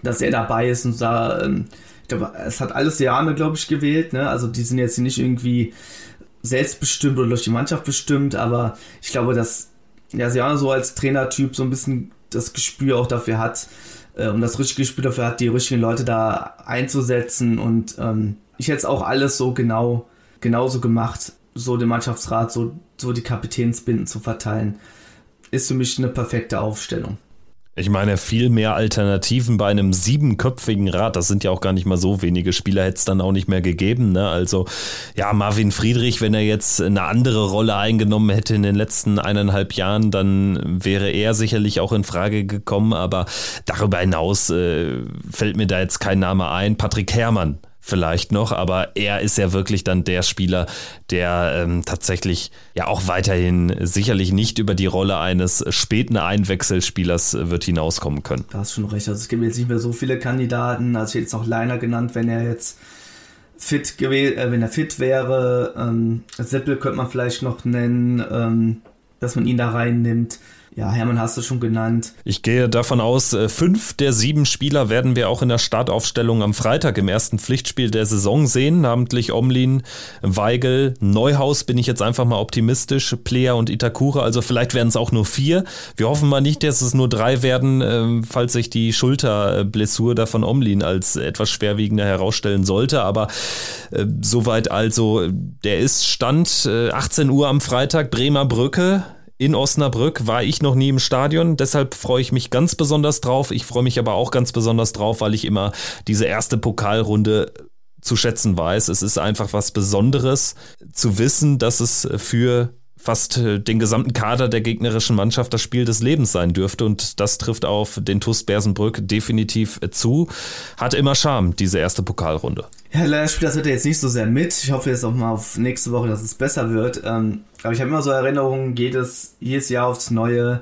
dass er dabei ist und da, ähm, ich glaube, es hat alles Jahre, glaube ich, gewählt. Ne? Also die sind jetzt nicht irgendwie selbstbestimmt oder durch die Mannschaft bestimmt, aber ich glaube, dass ja, Siano so als Trainertyp so ein bisschen das Gespür auch dafür hat äh, und das richtige Gespür dafür hat, die richtigen Leute da einzusetzen und ähm, ich hätte es auch alles so genau genauso gemacht, so den Mannschaftsrat, so, so die Kapitänsbinden zu verteilen, ist für mich eine perfekte Aufstellung. Ich meine, viel mehr Alternativen bei einem siebenköpfigen Rat, das sind ja auch gar nicht mal so wenige Spieler, hätte es dann auch nicht mehr gegeben. Ne? Also ja, Marvin Friedrich, wenn er jetzt eine andere Rolle eingenommen hätte in den letzten eineinhalb Jahren, dann wäre er sicherlich auch in Frage gekommen. Aber darüber hinaus äh, fällt mir da jetzt kein Name ein. Patrick Herrmann vielleicht noch, aber er ist ja wirklich dann der Spieler, der ähm, tatsächlich ja auch weiterhin sicherlich nicht über die Rolle eines späten Einwechselspielers wird hinauskommen können. Da hast schon recht. Also es gibt jetzt nicht mehr so viele Kandidaten. Also jetzt auch Leiner genannt, wenn er jetzt fit äh, wenn er fit wäre. Ähm, Seppel könnte man vielleicht noch nennen, ähm, dass man ihn da reinnimmt. Ja, Hermann hast du schon genannt. Ich gehe davon aus, äh, fünf der sieben Spieler werden wir auch in der Startaufstellung am Freitag im ersten Pflichtspiel der Saison sehen, namentlich Omlin, Weigel, Neuhaus bin ich jetzt einfach mal optimistisch, Plea und Itakura, also vielleicht werden es auch nur vier. Wir hoffen mal nicht, dass es nur drei werden, ähm, falls sich die Schulterblessur da von Omlin als etwas schwerwiegender herausstellen sollte, aber äh, soweit also, der ist Stand 18 äh, Uhr am Freitag, Bremer Brücke, in Osnabrück war ich noch nie im Stadion, deshalb freue ich mich ganz besonders drauf. Ich freue mich aber auch ganz besonders drauf, weil ich immer diese erste Pokalrunde zu schätzen weiß. Es ist einfach was Besonderes zu wissen, dass es für fast äh, den gesamten Kader der gegnerischen Mannschaft das Spiel des Lebens sein dürfte. Und das trifft auf den TuS Bersenbrück definitiv zu. Hat immer Charme, diese erste Pokalrunde. Ja, leider spielt das heute jetzt nicht so sehr mit. Ich hoffe jetzt auch mal auf nächste Woche, dass es besser wird. Ähm, aber ich habe immer so Erinnerungen, jedes, jedes Jahr aufs Neue.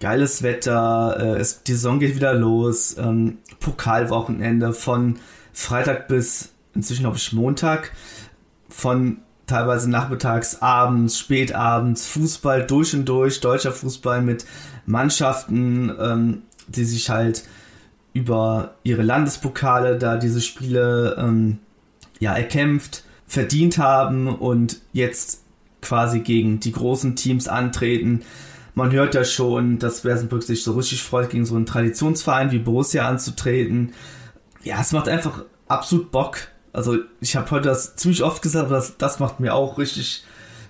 Geiles Wetter, äh, die Saison geht wieder los. Ähm, Pokalwochenende von Freitag bis inzwischen glaube ich Montag. Von teilweise nachmittags, abends, spätabends, Fußball durch und durch, deutscher Fußball mit Mannschaften, ähm, die sich halt über ihre Landespokale da diese Spiele ähm, ja erkämpft, verdient haben und jetzt quasi gegen die großen Teams antreten. Man hört ja schon, dass Bersenbrück sich so richtig freut, gegen so einen Traditionsverein wie Borussia anzutreten. Ja, es macht einfach absolut Bock. Also ich habe heute das ziemlich oft gesagt, aber das, das macht mir auch richtig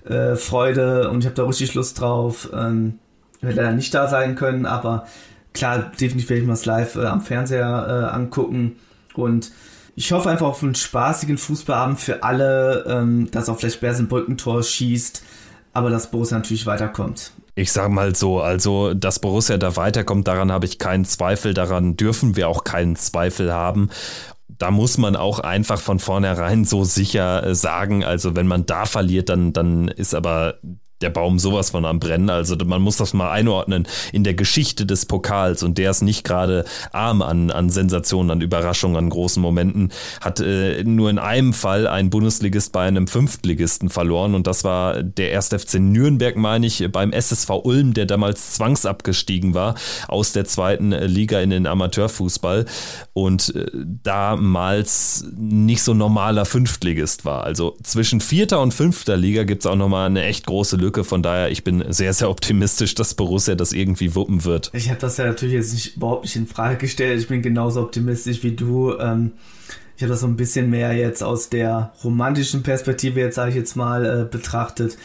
äh, Freude und ich habe da richtig Lust drauf. Ähm, ich werde leider nicht da sein können, aber klar, definitiv werde ich mir das live äh, am Fernseher äh, angucken und ich hoffe einfach auf einen spaßigen Fußballabend für alle, ähm, dass auch vielleicht Bersenbrückentor schießt, aber dass Borussia natürlich weiterkommt. Ich sage mal so, also dass Borussia da weiterkommt, daran habe ich keinen Zweifel, daran dürfen wir auch keinen Zweifel haben da muss man auch einfach von vornherein so sicher äh, sagen, also wenn man da verliert, dann, dann ist aber der Baum sowas von am Brennen. Also man muss das mal einordnen in der Geschichte des Pokals und der ist nicht gerade arm an, an Sensationen, an Überraschungen, an großen Momenten. Hat äh, nur in einem Fall ein Bundesligist bei einem Fünftligisten verloren und das war der 1. FC Nürnberg, meine ich, beim SSV Ulm, der damals zwangsabgestiegen war aus der zweiten Liga in den Amateurfußball und äh, damals nicht so normaler Fünftligist war. Also zwischen vierter und fünfter Liga gibt es auch nochmal eine echt große Lücke Lücke. Von daher, ich bin sehr, sehr optimistisch, dass Borussia das irgendwie wuppen wird. Ich habe das ja natürlich jetzt nicht, überhaupt nicht in Frage gestellt. Ich bin genauso optimistisch wie du. Ähm, ich habe das so ein bisschen mehr jetzt aus der romantischen Perspektive, jetzt sage ich jetzt mal, äh, betrachtet.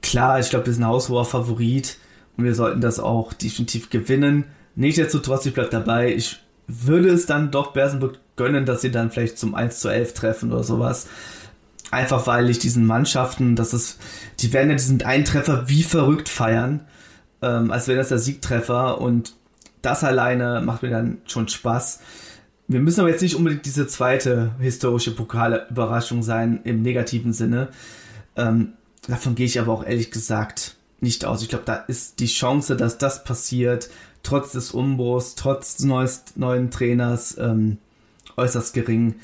Klar, ich glaube, wir sind ein haushoher Favorit und wir sollten das auch definitiv gewinnen. Nichtsdestotrotz, ich bleibe dabei. Ich würde es dann doch Bersenburg gönnen, dass sie dann vielleicht zum 1 zu 11 treffen oder sowas. Einfach weil ich diesen Mannschaften, das ist, die werden ja diesen einen Treffer wie verrückt feiern, ähm, als wäre das der Siegtreffer und das alleine macht mir dann schon Spaß. Wir müssen aber jetzt nicht unbedingt diese zweite historische Pokalüberraschung sein im negativen Sinne. Ähm, davon gehe ich aber auch ehrlich gesagt nicht aus. Ich glaube, da ist die Chance, dass das passiert, trotz des Umbruchs, trotz des neues, neuen Trainers, ähm, äußerst gering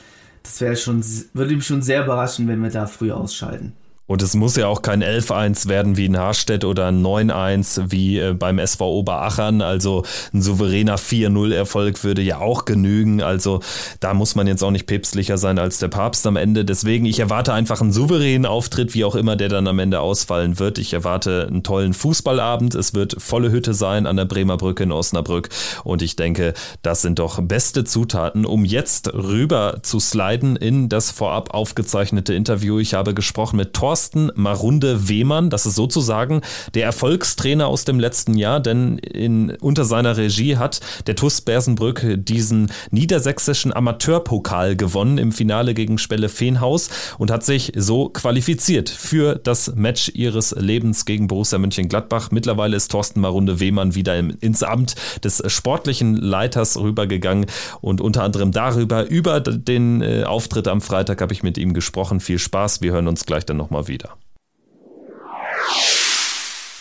das wäre schon, würde mich schon sehr überraschen, wenn wir da früh ausscheiden. Und es muss ja auch kein 11-1 werden wie in Harstedt oder ein 9-1 wie äh, beim SV Oberachern. Also ein souveräner 4-0-Erfolg würde ja auch genügen. Also da muss man jetzt auch nicht päpstlicher sein als der Papst am Ende. Deswegen, ich erwarte einfach einen souveränen Auftritt, wie auch immer der dann am Ende ausfallen wird. Ich erwarte einen tollen Fußballabend. Es wird volle Hütte sein an der Bremer Brücke in Osnabrück. Und ich denke, das sind doch beste Zutaten, um jetzt rüber zu sliden in das vorab aufgezeichnete Interview. Ich habe gesprochen mit Thorsten Thorsten Marunde Wehmann. Das ist sozusagen der Erfolgstrainer aus dem letzten Jahr, denn in, unter seiner Regie hat der TuS Bersenbrück diesen niedersächsischen Amateurpokal gewonnen im Finale gegen Spelle Feenhaus und hat sich so qualifiziert für das Match ihres Lebens gegen Borussia Mönchengladbach. Mittlerweile ist Thorsten Marunde Wehmann wieder ins Amt des sportlichen Leiters rübergegangen und unter anderem darüber, über den äh, Auftritt am Freitag habe ich mit ihm gesprochen. Viel Spaß, wir hören uns gleich dann nochmal wieder.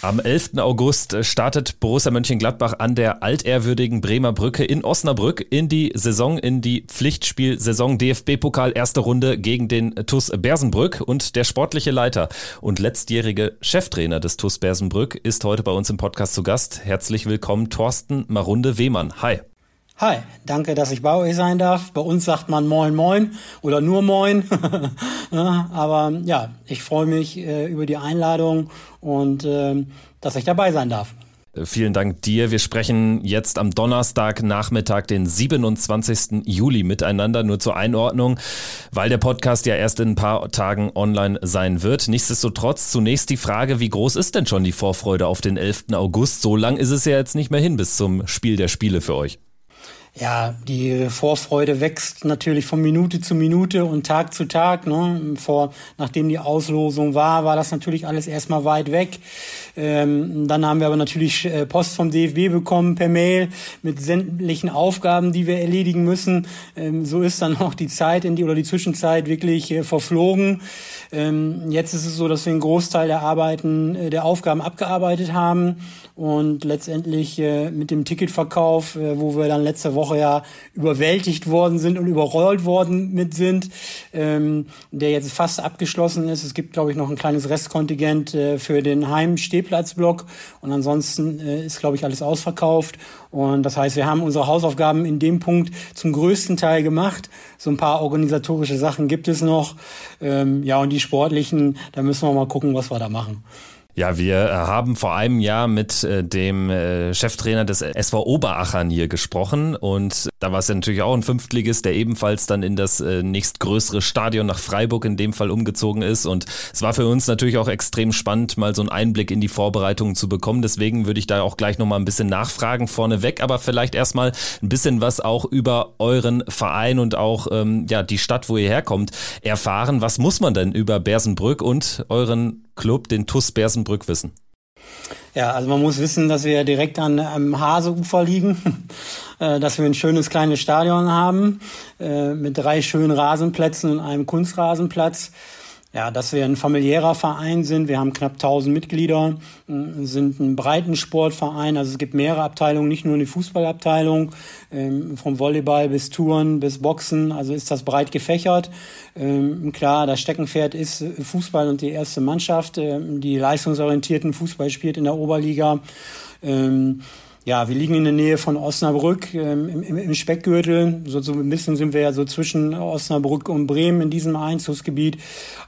Am 11. August startet Borussia Mönchengladbach an der altehrwürdigen Bremer Brücke in Osnabrück in die Saison, in die Pflichtspielsaison DFB-Pokal erste Runde gegen den TUS Bersenbrück und der sportliche Leiter und letztjährige Cheftrainer des TUS Bersenbrück ist heute bei uns im Podcast zu Gast. Herzlich willkommen, Thorsten Marunde Wehmann. Hi. Hi, danke, dass ich bei euch sein darf. Bei uns sagt man Moin Moin oder nur Moin. (laughs) aber ja, ich freue mich äh, über die Einladung und äh, dass ich dabei sein darf. Äh, vielen Dank dir. Wir sprechen jetzt am Donnerstagnachmittag, den 27. Juli miteinander. Nur zur Einordnung, weil der Podcast ja erst in ein paar Tagen online sein wird. Nichtsdestotrotz zunächst die Frage, wie groß ist denn schon die Vorfreude auf den 11. August? So lang ist es ja jetzt nicht mehr hin bis zum Spiel der Spiele für euch. Ja, die Vorfreude wächst natürlich von Minute zu Minute und Tag zu Tag. Ne? Vor, nachdem die Auslosung war, war das natürlich alles erstmal weit weg. Ähm, dann haben wir aber natürlich äh, Post vom DFB bekommen per Mail mit sämtlichen Aufgaben, die wir erledigen müssen. Ähm, so ist dann auch die Zeit in die oder die Zwischenzeit wirklich äh, verflogen. Ähm, jetzt ist es so, dass wir einen Großteil der Arbeiten, äh, der Aufgaben abgearbeitet haben und letztendlich äh, mit dem Ticketverkauf, äh, wo wir dann letzte Woche ja überwältigt worden sind und überrollt worden mit sind, ähm, der jetzt fast abgeschlossen ist. Es gibt, glaube ich, noch ein kleines Restkontingent äh, für den Heim-Stehplatzblock und ansonsten äh, ist, glaube ich, alles ausverkauft. Und das heißt, wir haben unsere Hausaufgaben in dem Punkt zum größten Teil gemacht. So ein paar organisatorische Sachen gibt es noch. Ähm, ja, und die sportlichen, da müssen wir mal gucken, was wir da machen. Ja, wir äh, haben vor einem Jahr mit äh, dem äh, Cheftrainer des SV Oberachern hier gesprochen und da war es ja natürlich auch ein Fünftligist, der ebenfalls dann in das nächstgrößere Stadion nach Freiburg in dem Fall umgezogen ist und es war für uns natürlich auch extrem spannend, mal so einen Einblick in die Vorbereitungen zu bekommen. Deswegen würde ich da auch gleich nochmal ein bisschen nachfragen vorneweg, aber vielleicht erstmal ein bisschen was auch über euren Verein und auch ähm, ja die Stadt, wo ihr herkommt, erfahren. Was muss man denn über Bersenbrück und euren Club, den TUS Bersenbrück, wissen? Ja, also man muss wissen, dass wir direkt an, am Haseufer liegen, (laughs) äh, dass wir ein schönes kleines Stadion haben äh, mit drei schönen Rasenplätzen und einem Kunstrasenplatz ja, dass wir ein familiärer Verein sind. Wir haben knapp 1000 Mitglieder, äh, sind ein Breitensportverein. Also es gibt mehrere Abteilungen, nicht nur eine Fußballabteilung, ähm, vom Volleyball bis Touren bis Boxen. Also ist das breit gefächert. Ähm, klar, das Steckenpferd ist Fußball und die erste Mannschaft, ähm, die leistungsorientierten Fußball spielt in der Oberliga. Ja, wir liegen in der Nähe von Osnabrück ähm, im, im, Speckgürtel. So, so ein bisschen sind wir ja so zwischen Osnabrück und Bremen in diesem Einzugsgebiet.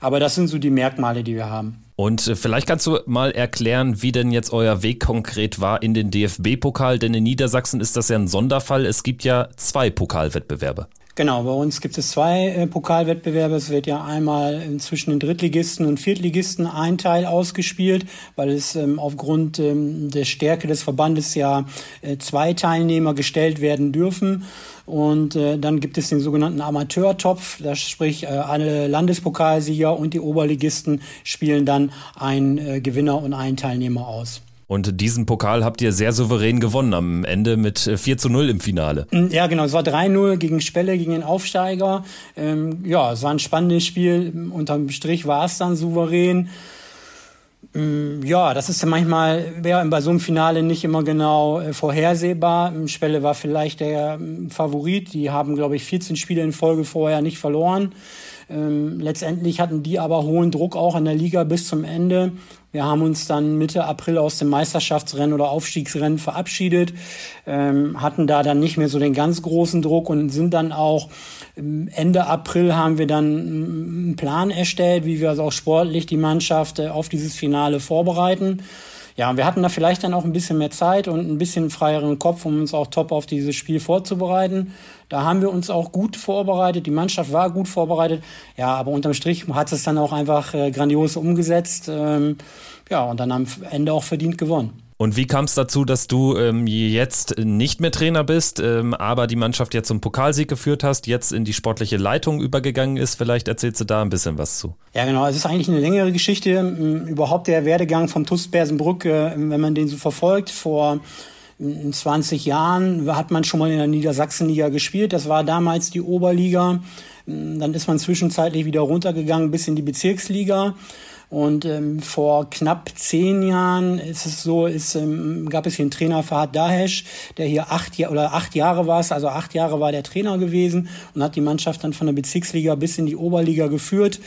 Aber das sind so die Merkmale, die wir haben. Und äh, vielleicht kannst du mal erklären, wie denn jetzt euer Weg konkret war in den DFB-Pokal, denn in Niedersachsen ist das ja ein Sonderfall. Es gibt ja zwei Pokalwettbewerbe. Genau, bei uns gibt es zwei äh, Pokalwettbewerbe. Es wird ja einmal zwischen den Drittligisten und Viertligisten ein Teil ausgespielt, weil es ähm, aufgrund ähm, der Stärke des Verbandes ja äh, zwei Teilnehmer gestellt werden dürfen. Und äh, dann gibt es den sogenannten Amateurtopf, das sprich äh, alle Landespokalsieger und die Oberligisten spielen dann einen äh, Gewinner und einen Teilnehmer aus. Und diesen Pokal habt ihr sehr souverän gewonnen am Ende mit 4 äh, zu 0 im Finale. Mm, ja, genau. Es war 3-0 gegen Spelle, gegen den Aufsteiger. Ähm, ja, es war ein spannendes Spiel. Unterm Strich war es dann souverän. Mm, ja, das ist ja manchmal ja, bei so einem Finale nicht immer genau äh, vorhersehbar. Spelle war vielleicht der ähm, Favorit. Die haben, glaube ich, 14 Spiele in Folge vorher nicht verloren. Ähm, letztendlich hatten die aber hohen Druck auch in der Liga bis zum Ende. Wir haben uns dann Mitte April aus dem Meisterschaftsrennen oder Aufstiegsrennen verabschiedet, ähm, hatten da dann nicht mehr so den ganz großen Druck und sind dann auch ähm, Ende April haben wir dann einen Plan erstellt, wie wir also auch sportlich die Mannschaft äh, auf dieses Finale vorbereiten. Ja, und wir hatten da vielleicht dann auch ein bisschen mehr Zeit und ein bisschen freieren Kopf, um uns auch top auf dieses Spiel vorzubereiten. Da haben wir uns auch gut vorbereitet. Die Mannschaft war gut vorbereitet. Ja, aber unterm Strich hat es dann auch einfach äh, grandios umgesetzt. Ähm, ja, und dann am Ende auch verdient gewonnen. Und wie kam es dazu, dass du ähm, jetzt nicht mehr Trainer bist, ähm, aber die Mannschaft jetzt zum Pokalsieg geführt hast, jetzt in die sportliche Leitung übergegangen ist? Vielleicht erzählst du da ein bisschen was zu. Ja, genau. Es ist eigentlich eine längere Geschichte. Überhaupt der Werdegang vom TuS Bersenbrück, äh, wenn man den so verfolgt, vor 20 Jahren hat man schon mal in der Niedersachsenliga gespielt. Das war damals die Oberliga. Dann ist man zwischenzeitlich wieder runtergegangen bis in die Bezirksliga. Und ähm, vor knapp zehn Jahren ist es so, ist, ähm, gab es hier einen Trainer Fahad Dahesh, der hier acht oder acht Jahre war es, also acht Jahre war der Trainer gewesen und hat die Mannschaft dann von der Bezirksliga bis in die Oberliga geführt.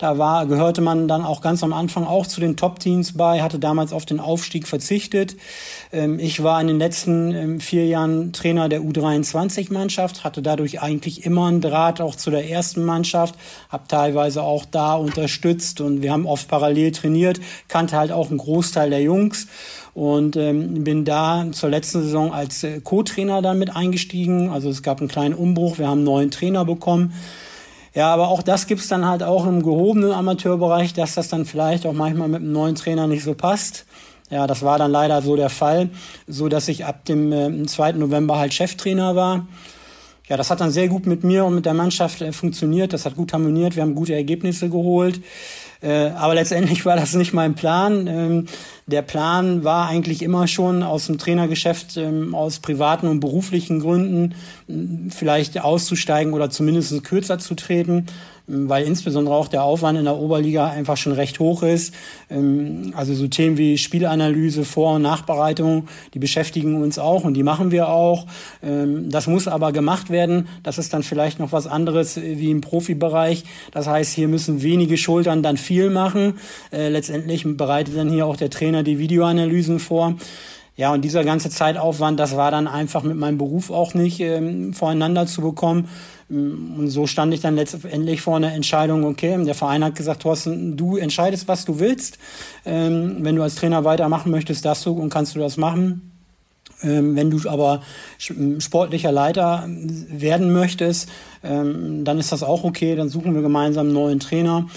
Da war, gehörte man dann auch ganz am Anfang auch zu den Top-Teams bei, hatte damals auf den Aufstieg verzichtet. Ähm, ich war in den letzten ähm, vier Jahren Trainer der U23-Mannschaft, hatte dadurch eigentlich immer einen Draht auch zu der ersten Mannschaft, habe teilweise auch da unterstützt und wir haben oft parallel trainiert, kannte halt auch einen Großteil der Jungs und ähm, bin da zur letzten Saison als äh, Co-Trainer dann mit eingestiegen. Also es gab einen kleinen Umbruch, wir haben einen neuen Trainer bekommen. Ja, aber auch das gibt's dann halt auch im gehobenen Amateurbereich, dass das dann vielleicht auch manchmal mit einem neuen Trainer nicht so passt. Ja, das war dann leider so der Fall, so dass ich ab dem äh, 2. November halt Cheftrainer war. Ja, das hat dann sehr gut mit mir und mit der Mannschaft äh, funktioniert. Das hat gut harmoniert. Wir haben gute Ergebnisse geholt. Äh, aber letztendlich war das nicht mein Plan. Ähm, der Plan war eigentlich immer schon aus dem Trainergeschäft ähm, aus privaten und beruflichen Gründen vielleicht auszusteigen oder zumindest kürzer zu treten weil insbesondere auch der Aufwand in der Oberliga einfach schon recht hoch ist. Ähm, also so Themen wie Spielanalyse, Vor- und Nachbereitung, die beschäftigen uns auch und die machen wir auch. Ähm, das muss aber gemacht werden. Das ist dann vielleicht noch was anderes wie im Profibereich. Das heißt, hier müssen wenige Schultern dann viel machen. Äh, letztendlich bereitet dann hier auch der Trainer die Videoanalysen vor. Ja, und dieser ganze Zeitaufwand, das war dann einfach mit meinem Beruf auch nicht ähm, voreinander zu bekommen. Und so stand ich dann letztendlich vor einer Entscheidung, okay, der Verein hat gesagt, Thorsten, du entscheidest, was du willst. Ähm, wenn du als Trainer weitermachen möchtest, darfst du und kannst du das machen. Ähm, wenn du aber sportlicher Leiter werden möchtest, ähm, dann ist das auch okay, dann suchen wir gemeinsam einen neuen Trainer.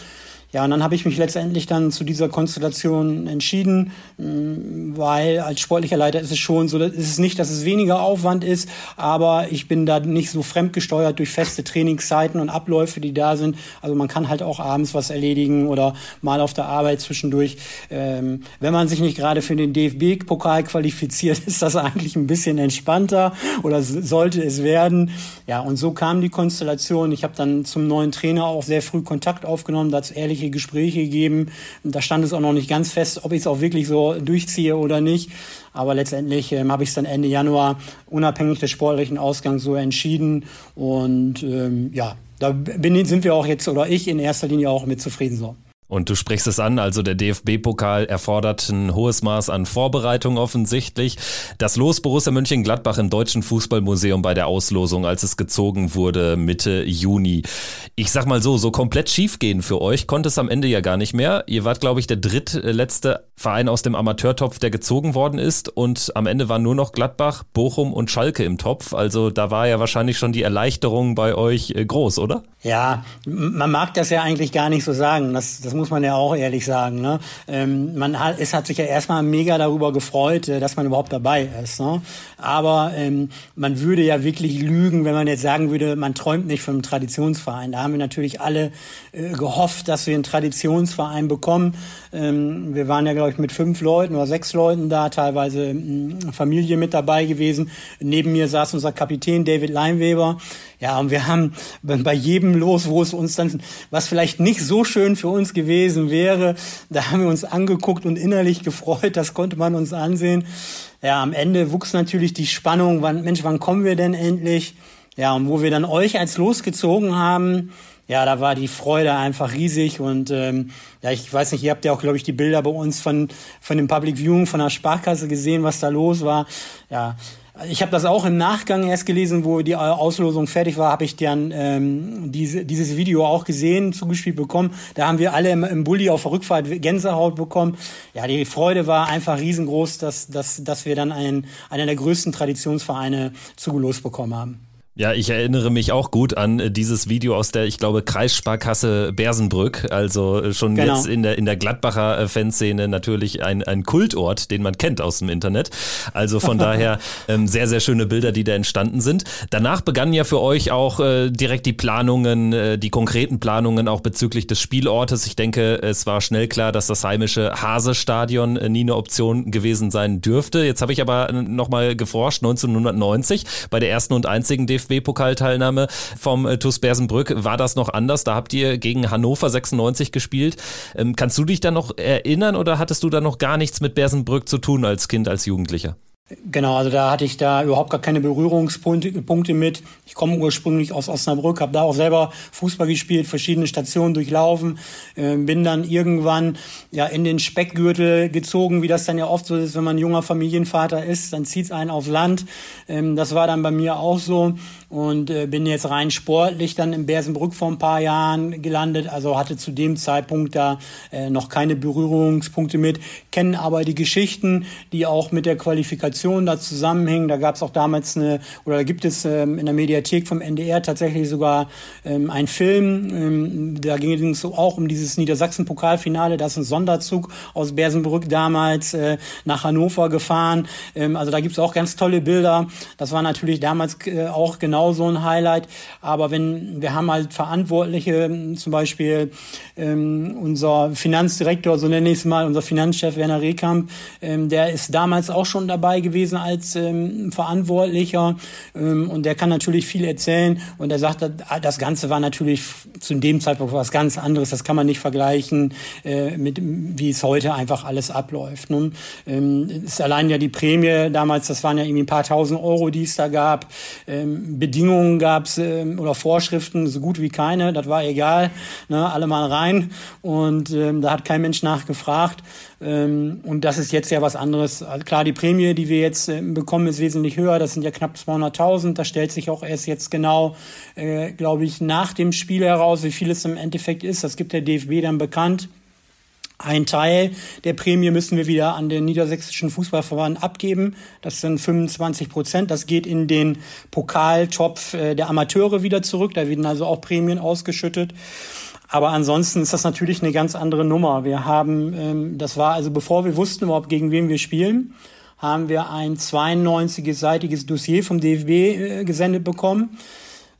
Ja, und dann habe ich mich letztendlich dann zu dieser Konstellation entschieden, mm, weil als sportlicher Leiter ist es schon so, ist es nicht, dass es weniger Aufwand ist, aber ich bin da nicht so fremdgesteuert durch feste Trainingszeiten und Abläufe, die da sind. Also man kann halt auch abends was erledigen oder mal auf der Arbeit zwischendurch. Ähm, wenn man sich nicht gerade für den DFB-Pokal qualifiziert, (laughs) ist das eigentlich ein bisschen entspannter oder sollte es werden. Ja, und so kam die Konstellation. Ich habe dann zum neuen Trainer auch sehr früh Kontakt aufgenommen, dazu ehrlich etliche Gespräche gegeben. Da stand es auch noch nicht ganz fest, ob ich es auch wirklich so durchziehe oder nicht. Aber letztendlich ähm, habe ich es dann Ende Januar unabhängig des sportlichen Ausgangs so entschieden. Und ähm, ja, da bin, sind wir auch jetzt oder ich in erster Linie auch mit zufrieden so. Und du sprichst es an, also der DFB-Pokal erfordert ein hohes Maß an Vorbereitung offensichtlich. Das Los Borussia Mönchengladbach im Deutschen Fußballmuseum bei der Auslosung, als es gezogen wurde Mitte Juni. Ich sag mal so, so komplett schiefgehen für euch konnte es am Ende ja gar nicht mehr. Ihr wart, glaube ich, der drittletzte Verein aus dem Amateurtopf, der gezogen worden ist. Und am Ende waren nur noch Gladbach, Bochum und Schalke im Topf. Also da war ja wahrscheinlich schon die Erleichterung bei euch äh, groß, oder? Ja, man mag das ja eigentlich gar nicht so sagen. Das, das muss man ja auch ehrlich sagen. Ne? Ähm, man hat, es hat sich ja erstmal mega darüber gefreut, äh, dass man überhaupt dabei ist. Ne? Aber ähm, man würde ja wirklich lügen, wenn man jetzt sagen würde, man träumt nicht von einem Traditionsverein. Da haben wir natürlich alle äh, gehofft, dass wir einen Traditionsverein bekommen. Ähm, wir waren ja, glaube ich, mit fünf Leuten oder sechs Leuten da, teilweise Familie mit dabei gewesen. Neben mir saß unser Kapitän David Leinweber. Ja, und wir haben bei jedem Los, wo es uns dann, was vielleicht nicht so schön für uns gewesen wäre, da haben wir uns angeguckt und innerlich gefreut, das konnte man uns ansehen. Ja, am Ende wuchs natürlich die Spannung, wann, Mensch, wann kommen wir denn endlich? Ja, und wo wir dann euch als losgezogen haben, ja, da war die Freude einfach riesig und ähm, ja, ich weiß nicht, ihr habt ja auch, glaube ich, die Bilder bei uns von, von dem Public Viewing von der Sparkasse gesehen, was da los war. Ja, ich habe das auch im Nachgang erst gelesen, wo die Auslosung fertig war, habe ich dann ähm, diese, dieses Video auch gesehen, zugespielt bekommen. Da haben wir alle im, im Bulli auf der Rückfahrt Gänsehaut bekommen. Ja, die Freude war einfach riesengroß, dass, dass, dass wir dann einen, einen der größten Traditionsvereine zugelost bekommen haben. Ja, ich erinnere mich auch gut an äh, dieses Video aus der, ich glaube, Kreissparkasse Bersenbrück. Also äh, schon genau. jetzt in der, in der Gladbacher äh, Fanszene natürlich ein, ein Kultort, den man kennt aus dem Internet. Also von (laughs) daher ähm, sehr, sehr schöne Bilder, die da entstanden sind. Danach begannen ja für euch auch äh, direkt die Planungen, äh, die konkreten Planungen auch bezüglich des Spielortes. Ich denke, es war schnell klar, dass das heimische Hase-Stadion nie eine Option gewesen sein dürfte. Jetzt habe ich aber nochmal geforscht, 1990 bei der ersten und einzigen DFB DFB-Pokalteilnahme vom äh, TuS Bersenbrück war das noch anders. Da habt ihr gegen Hannover 96 gespielt. Ähm, kannst du dich da noch erinnern oder hattest du da noch gar nichts mit Bersenbrück zu tun als Kind, als Jugendlicher? Genau, also da hatte ich da überhaupt gar keine Berührungspunkte mit. Ich komme ursprünglich aus Osnabrück, habe da auch selber Fußball gespielt, verschiedene Stationen durchlaufen, äh, bin dann irgendwann ja in den Speckgürtel gezogen, wie das dann ja oft so ist, wenn man junger Familienvater ist, dann zieht's einen aufs Land. Ähm, das war dann bei mir auch so und äh, bin jetzt rein sportlich dann in Bersenbrück vor ein paar Jahren gelandet, also hatte zu dem Zeitpunkt da äh, noch keine Berührungspunkte mit, kennen aber die Geschichten, die auch mit der Qualifikation da zusammenhängen. Da gab es auch damals eine, oder da gibt es ähm, in der Mediathek vom NDR tatsächlich sogar ähm, einen Film, ähm, da ging es auch um dieses Niedersachsen-Pokalfinale, da ist ein Sonderzug aus Bersenbrück damals äh, nach Hannover gefahren. Ähm, also da gibt es auch ganz tolle Bilder. Das war natürlich damals äh, auch genau genau so ein Highlight. Aber wenn wir haben halt Verantwortliche, zum Beispiel ähm, unser Finanzdirektor, so nenne ich es mal, unser Finanzchef Werner Rehkamp, ähm, der ist damals auch schon dabei gewesen als ähm, Verantwortlicher ähm, und der kann natürlich viel erzählen und er sagt, das Ganze war natürlich zu dem Zeitpunkt was ganz anderes. Das kann man nicht vergleichen äh, mit wie es heute einfach alles abläuft. Nun ähm, ist allein ja die Prämie damals, das waren ja irgendwie ein paar tausend Euro, die es da gab. Ähm, Bedingungen gab es äh, oder Vorschriften, so gut wie keine, das war egal, ne, alle mal rein. Und ähm, da hat kein Mensch nachgefragt. Ähm, und das ist jetzt ja was anderes. Also klar, die Prämie, die wir jetzt äh, bekommen, ist wesentlich höher, das sind ja knapp 200.000, da stellt sich auch erst jetzt genau, äh, glaube ich, nach dem Spiel heraus, wie viel es im Endeffekt ist, das gibt der DFB dann bekannt. Ein Teil der Prämie müssen wir wieder an den niedersächsischen Fußballverband abgeben. Das sind 25 Prozent. Das geht in den Pokaltopf äh, der Amateure wieder zurück. Da werden also auch Prämien ausgeschüttet. Aber ansonsten ist das natürlich eine ganz andere Nummer. Wir haben, ähm, das war also bevor wir wussten überhaupt gegen wen wir spielen, haben wir ein 92-seitiges Dossier vom DFB äh, gesendet bekommen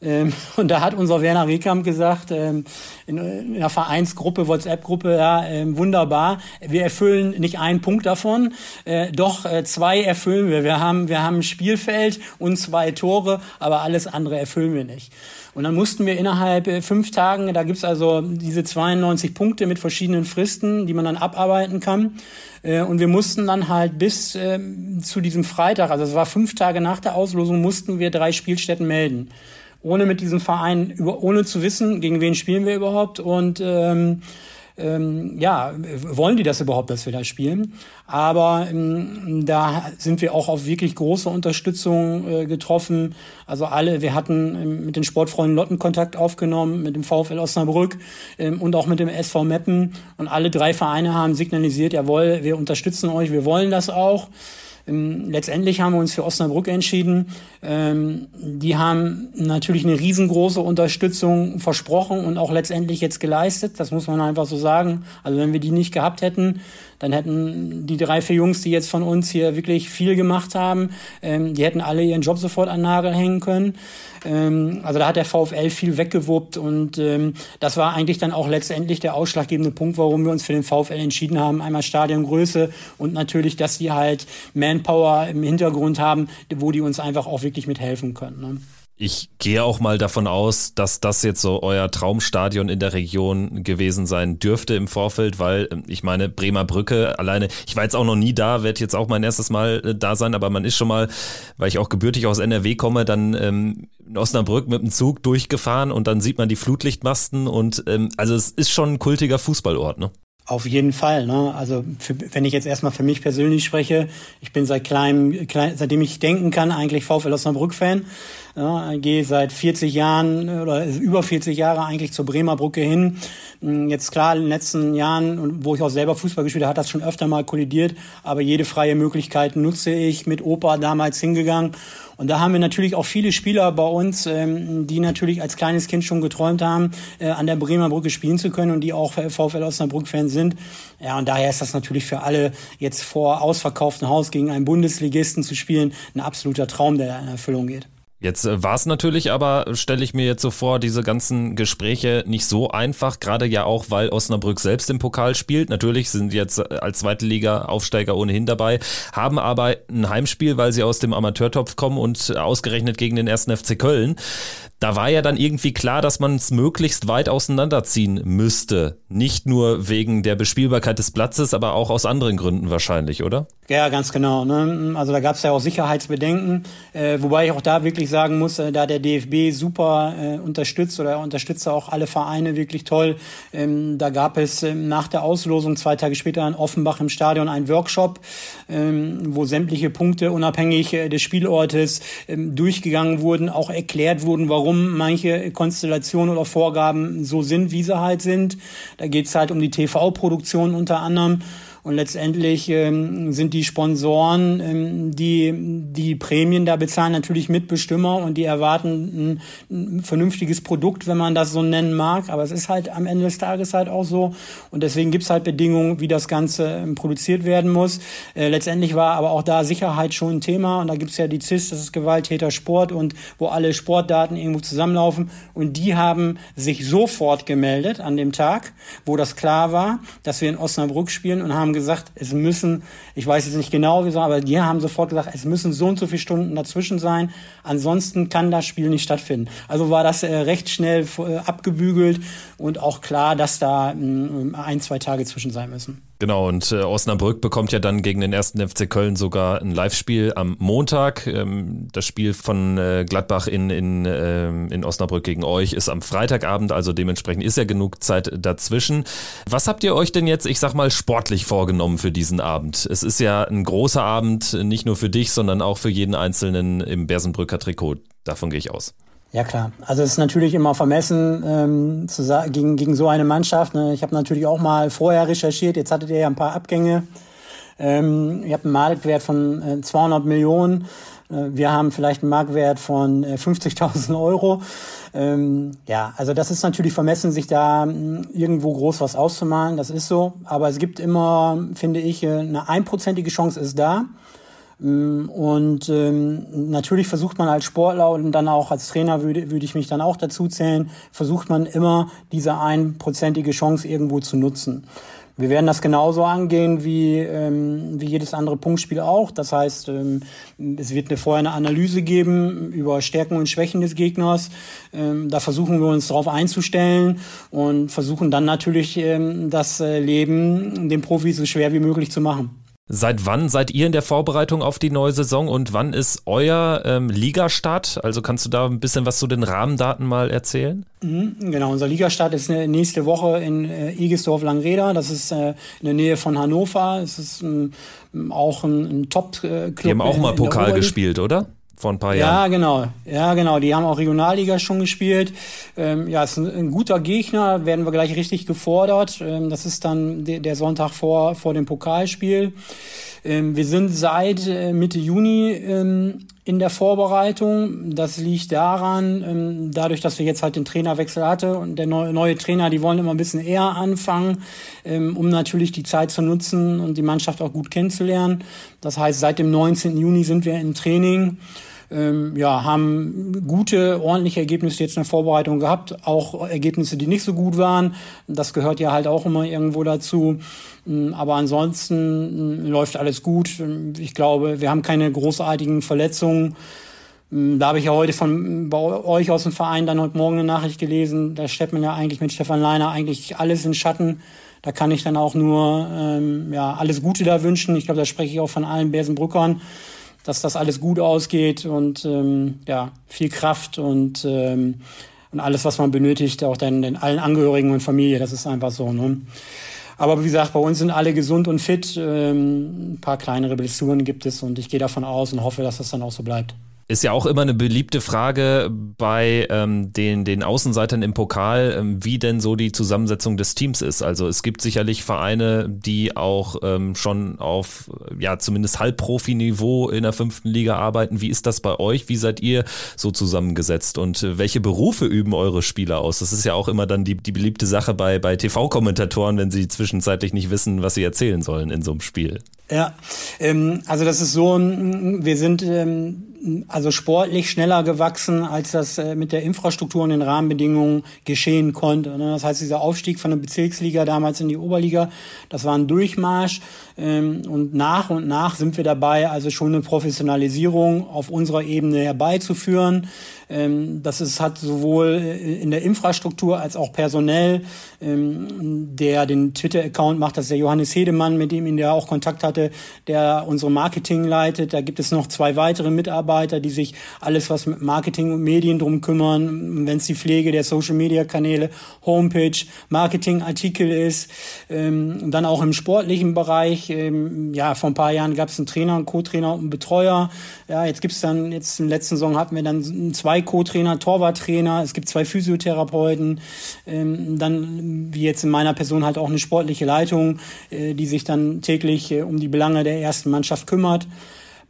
ähm, (laughs) und da hat unser Werner Rehkamp gesagt, ähm, in, in einer Vereinsgruppe, WhatsApp-Gruppe, ja, ähm, wunderbar, wir erfüllen nicht einen Punkt davon, äh, doch äh, zwei erfüllen wir. Wir haben, wir haben ein Spielfeld und zwei Tore, aber alles andere erfüllen wir nicht. Und dann mussten wir innerhalb äh, fünf Tagen, da gibt's also diese 92 Punkte mit verschiedenen Fristen, die man dann abarbeiten kann. Äh, und wir mussten dann halt bis äh, zu diesem Freitag, also es war fünf Tage nach der Auslosung, mussten wir drei Spielstätten melden ohne mit diesem Verein, über, ohne zu wissen, gegen wen spielen wir überhaupt und ähm, ähm, ja, wollen die das überhaupt, dass wir da spielen? Aber ähm, da sind wir auch auf wirklich große Unterstützung äh, getroffen. Also alle, wir hatten ähm, mit den Sportfreunden Lotten Kontakt aufgenommen, mit dem VfL Osnabrück ähm, und auch mit dem SV Meppen. Und alle drei Vereine haben signalisiert, jawohl, wir unterstützen euch, wir wollen das auch. Ähm, letztendlich haben wir uns für Osnabrück entschieden. Ähm, die haben natürlich eine riesengroße Unterstützung versprochen und auch letztendlich jetzt geleistet. Das muss man einfach so sagen. Also wenn wir die nicht gehabt hätten, dann hätten die drei, vier Jungs, die jetzt von uns hier wirklich viel gemacht haben, ähm, die hätten alle ihren Job sofort an Nagel hängen können. Ähm, also da hat der VfL viel weggewuppt und ähm, das war eigentlich dann auch letztendlich der ausschlaggebende Punkt, warum wir uns für den VfL entschieden haben. Einmal Stadiongröße und natürlich, dass die halt Manpower im Hintergrund haben, wo die uns einfach auch wirklich mithelfen können. Ne? Ich gehe auch mal davon aus, dass das jetzt so euer Traumstadion in der Region gewesen sein dürfte im Vorfeld, weil ähm, ich meine, Bremer Brücke alleine, ich war jetzt auch noch nie da, werde jetzt auch mein erstes Mal äh, da sein, aber man ist schon mal, weil ich auch gebürtig aus NRW komme, dann ähm, in Osnabrück mit dem Zug durchgefahren und dann sieht man die Flutlichtmasten und ähm, also es ist schon ein kultiger Fußballort, ne? Auf jeden Fall. Ne? Also für, wenn ich jetzt erstmal für mich persönlich spreche, ich bin seit kleinem, klein, seitdem ich denken kann, eigentlich VfL Osnabrück-Fan. Ja, gehe seit 40 Jahren oder über 40 Jahre eigentlich zur Bremer Brücke hin. Hm, jetzt klar, in den letzten Jahren, wo ich auch selber Fußball gespielt habe, hat das schon öfter mal kollidiert. Aber jede freie Möglichkeit nutze ich. Mit Opa damals hingegangen. Und da haben wir natürlich auch viele Spieler bei uns, ähm, die natürlich als kleines Kind schon geträumt haben, äh, an der Bremer Brücke spielen zu können und die auch VfL Osnabrück-Fans sind. Ja, und daher ist das natürlich für alle, jetzt vor ausverkauftem Haus gegen einen Bundesligisten zu spielen, ein absoluter Traum, der in Erfüllung geht. Jetzt äh, war es natürlich aber, stelle ich mir jetzt so vor, diese ganzen Gespräche nicht so einfach, gerade ja auch, weil Osnabrück selbst im Pokal spielt. Natürlich sind jetzt äh, als zweite Liga Aufsteiger ohnehin dabei, haben aber ein Heimspiel, weil sie aus dem Amateurtopf kommen und ausgerechnet gegen den ersten FC Köln. Da war ja dann irgendwie klar, dass man es möglichst weit auseinanderziehen müsste. Nicht nur wegen der Bespielbarkeit des Platzes, aber auch aus anderen Gründen wahrscheinlich, oder? Ja, ganz genau. Ne? Also da gab es ja auch Sicherheitsbedenken, äh, wobei ich auch da wirklich sagen muss, äh, da der DFB super äh, unterstützt oder unterstützt auch alle Vereine wirklich toll. Ähm, da gab es ähm, nach der Auslosung zwei Tage später in Offenbach im Stadion einen Workshop, ähm, wo sämtliche Punkte unabhängig äh, des Spielortes ähm, durchgegangen wurden, auch erklärt wurden, warum manche Konstellationen oder Vorgaben so sind, wie sie halt sind. Da geht es halt um die TV-Produktion unter anderem. Und letztendlich ähm, sind die Sponsoren, ähm, die die Prämien da bezahlen, natürlich Mitbestimmer und die erwarten ein, ein, vernünftiges Produkt, wenn man das so nennen mag. Aber es ist halt am Ende des Tages halt auch so. Und deswegen gibt's halt Bedingungen, wie das Ganze ähm, produziert werden muss. Äh, letztendlich war aber auch da Sicherheit schon ein Thema. Und da gibt's ja die CIS, das ist Gewalttäter Sport und wo alle Sportdaten irgendwo zusammenlaufen. Und die haben sich sofort gemeldet an dem Tag, wo das klar war, dass wir in Osnabrück spielen und haben gesagt, es müssen, ich weiß jetzt nicht genau, aber die haben sofort gesagt, es müssen so und so viele Stunden dazwischen sein. Ansonsten kann das Spiel nicht stattfinden. Also war das äh, recht schnell äh, abgebügelt und auch klar, dass da mh, ein, zwei Tage zwischen sein müssen. Genau, und äh, Osnabrück bekommt ja dann gegen den ersten FC Köln sogar ein Live-Spiel am Montag. Ähm, das Spiel von äh, Gladbach in, in, äh, in Osnabrück gegen euch ist am Freitagabend, also dementsprechend ist ja genug Zeit dazwischen. Was habt ihr euch denn jetzt, ich sag mal, sportlich vorgenommen für diesen Abend? Es ist ja ein großer Abend, nicht nur für dich, sondern auch für jeden Einzelnen im Bersenbrücker Trikot. Davon gehe ich aus. Ja klar, also es ist natürlich immer vermessen ähm, zu gegen, gegen so eine Mannschaft. Ne? Ich habe natürlich auch mal vorher recherchiert, jetzt hattet ihr ja ein paar Abgänge. Ähm, ihr habt einen Marktwert von äh, 200 Millionen. Äh, wir haben vielleicht einen Marktwert von äh, 50.000 Euro. Ähm, ja, also das ist natürlich vermessen, sich da hm, irgendwo groß was auszumalen. Das ist so. Aber es gibt immer, finde ich, äh, eine einprozentige Chance ist da. Mm, und ähm, natürlich versucht man als Sportler und dann auch als Trainer würde, würde ich mich dann auch dazu zählen, versucht man immer diese einprozentige Chance irgendwo zu nutzen. Wir werden das genauso angehen wie, ähm, wie jedes andere Punktspiel auch. Das heißt, ähm, es wird eine, vorher eine Analyse geben über Stärken und Schwächen des Gegners. Ähm, da versuchen wir uns darauf einzustellen und versuchen dann natürlich ähm, das äh, Leben den Profis so schwer wie möglich zu machen. Seit wann seid ihr in der Vorbereitung auf die neue Saison und wann ist euer ähm, Ligastart? Also kannst du da ein bisschen was zu den Rahmendaten mal erzählen? Mhm, genau, unser Ligastart ist äh, nächste Woche in äh, Egesdorf-Langreda. Das ist äh, in der Nähe von Hannover. Es ist ähm, auch ein, ein Top-Club. Die haben auch mal Pokal gespielt, oder? Vor ein paar Jahren. Ja, genau. Ja, genau. Die haben auch Regionalliga schon gespielt. Ähm, ja, ist ein, ein, guter Gegner, werden wir gleich richtig gefordert. Ähm, das ist dann de der Sonntag vor, vor dem Pokalspiel. Ähm, wir sind seit äh, Mitte Juni ähm, in der Vorbereitung. Das liegt daran, ähm, dadurch, dass wir jetzt halt den Trainerwechsel hatte und der neue, neue Trainer, die wollen immer ein bisschen eher anfangen, ähm, um natürlich die Zeit zu nutzen und die Mannschaft auch gut kennenzulernen. Das heißt, seit dem 19. Juni sind wir im Training ähm, ja, haben gute, ordentliche Ergebnisse jetzt in der Vorbereitung gehabt, auch Ergebnisse, die nicht so gut waren. Das gehört ja halt auch immer irgendwo dazu. Ähm, aber ansonsten ähm, läuft alles gut. Ich glaube, wir haben keine großartigen Verletzungen. Ähm, da habe ich ja heute von bei euch aus dem Verein dann heute Morgen eine Nachricht gelesen. Da stellt man ja eigentlich mit Stefan Leiner eigentlich alles in Schatten. Da kann ich dann auch nur ähm, ja, alles Gute da wünschen. Ich glaube, da spreche ich auch von allen Bersenbrückern, dass das alles gut ausgeht und ähm, ja, viel Kraft und, ähm, und alles, was man benötigt, auch dann den allen Angehörigen und Familie. Das ist einfach so. Ne? Aber wie gesagt, bei uns sind alle gesund und fit. Ähm, ein paar kleinere Blessuren gibt es und ich gehe davon aus und hoffe, dass das dann auch so bleibt. Ist ja auch immer eine beliebte Frage bei ähm, den, den Außenseitern im Pokal, ähm, wie denn so die Zusammensetzung des Teams ist. Also es gibt sicherlich Vereine, die auch ähm, schon auf ja zumindest Halbprofi-Niveau in der fünften Liga arbeiten. Wie ist das bei euch? Wie seid ihr so zusammengesetzt und äh, welche Berufe üben eure Spieler aus? Das ist ja auch immer dann die, die beliebte Sache bei, bei TV-Kommentatoren, wenn sie zwischenzeitlich nicht wissen, was sie erzählen sollen in so einem Spiel. Ja, ähm, also das ist so, wir sind ähm, also sportlich schneller gewachsen, als das äh, mit der Infrastruktur und den Rahmenbedingungen geschehen konnte. Ne? Das heißt, dieser Aufstieg von der Bezirksliga damals in die Oberliga, das war ein Durchmarsch. Ähm, und nach und nach sind wir dabei, also schon eine Professionalisierung auf unserer Ebene herbeizuführen. Ähm, das ist, hat sowohl äh, in der Infrastruktur als auch personell, ähm, der den Twitter-Account macht, das ist der Johannes Hedemann, mit dem ihn der auch Kontakt hatte, der unsere Marketing leitet. Da gibt es noch zwei weitere Mitarbeiter, die sich alles, was mit Marketing und Medien drum kümmern, wenn es die Pflege der Social-Media-Kanäle, Homepage, Marketing-Artikel ist, dann auch im sportlichen Bereich ich, ähm, ja, vor ein paar Jahren gab es einen Trainer, einen Co-Trainer und einen Betreuer. Ja, jetzt gibt's dann, jetzt der letzten Saison hatten wir dann zwei Co-Trainer, Torwarttrainer, es gibt zwei Physiotherapeuten, ähm, dann, wie jetzt in meiner Person halt auch eine sportliche Leitung, äh, die sich dann täglich äh, um die Belange der ersten Mannschaft kümmert.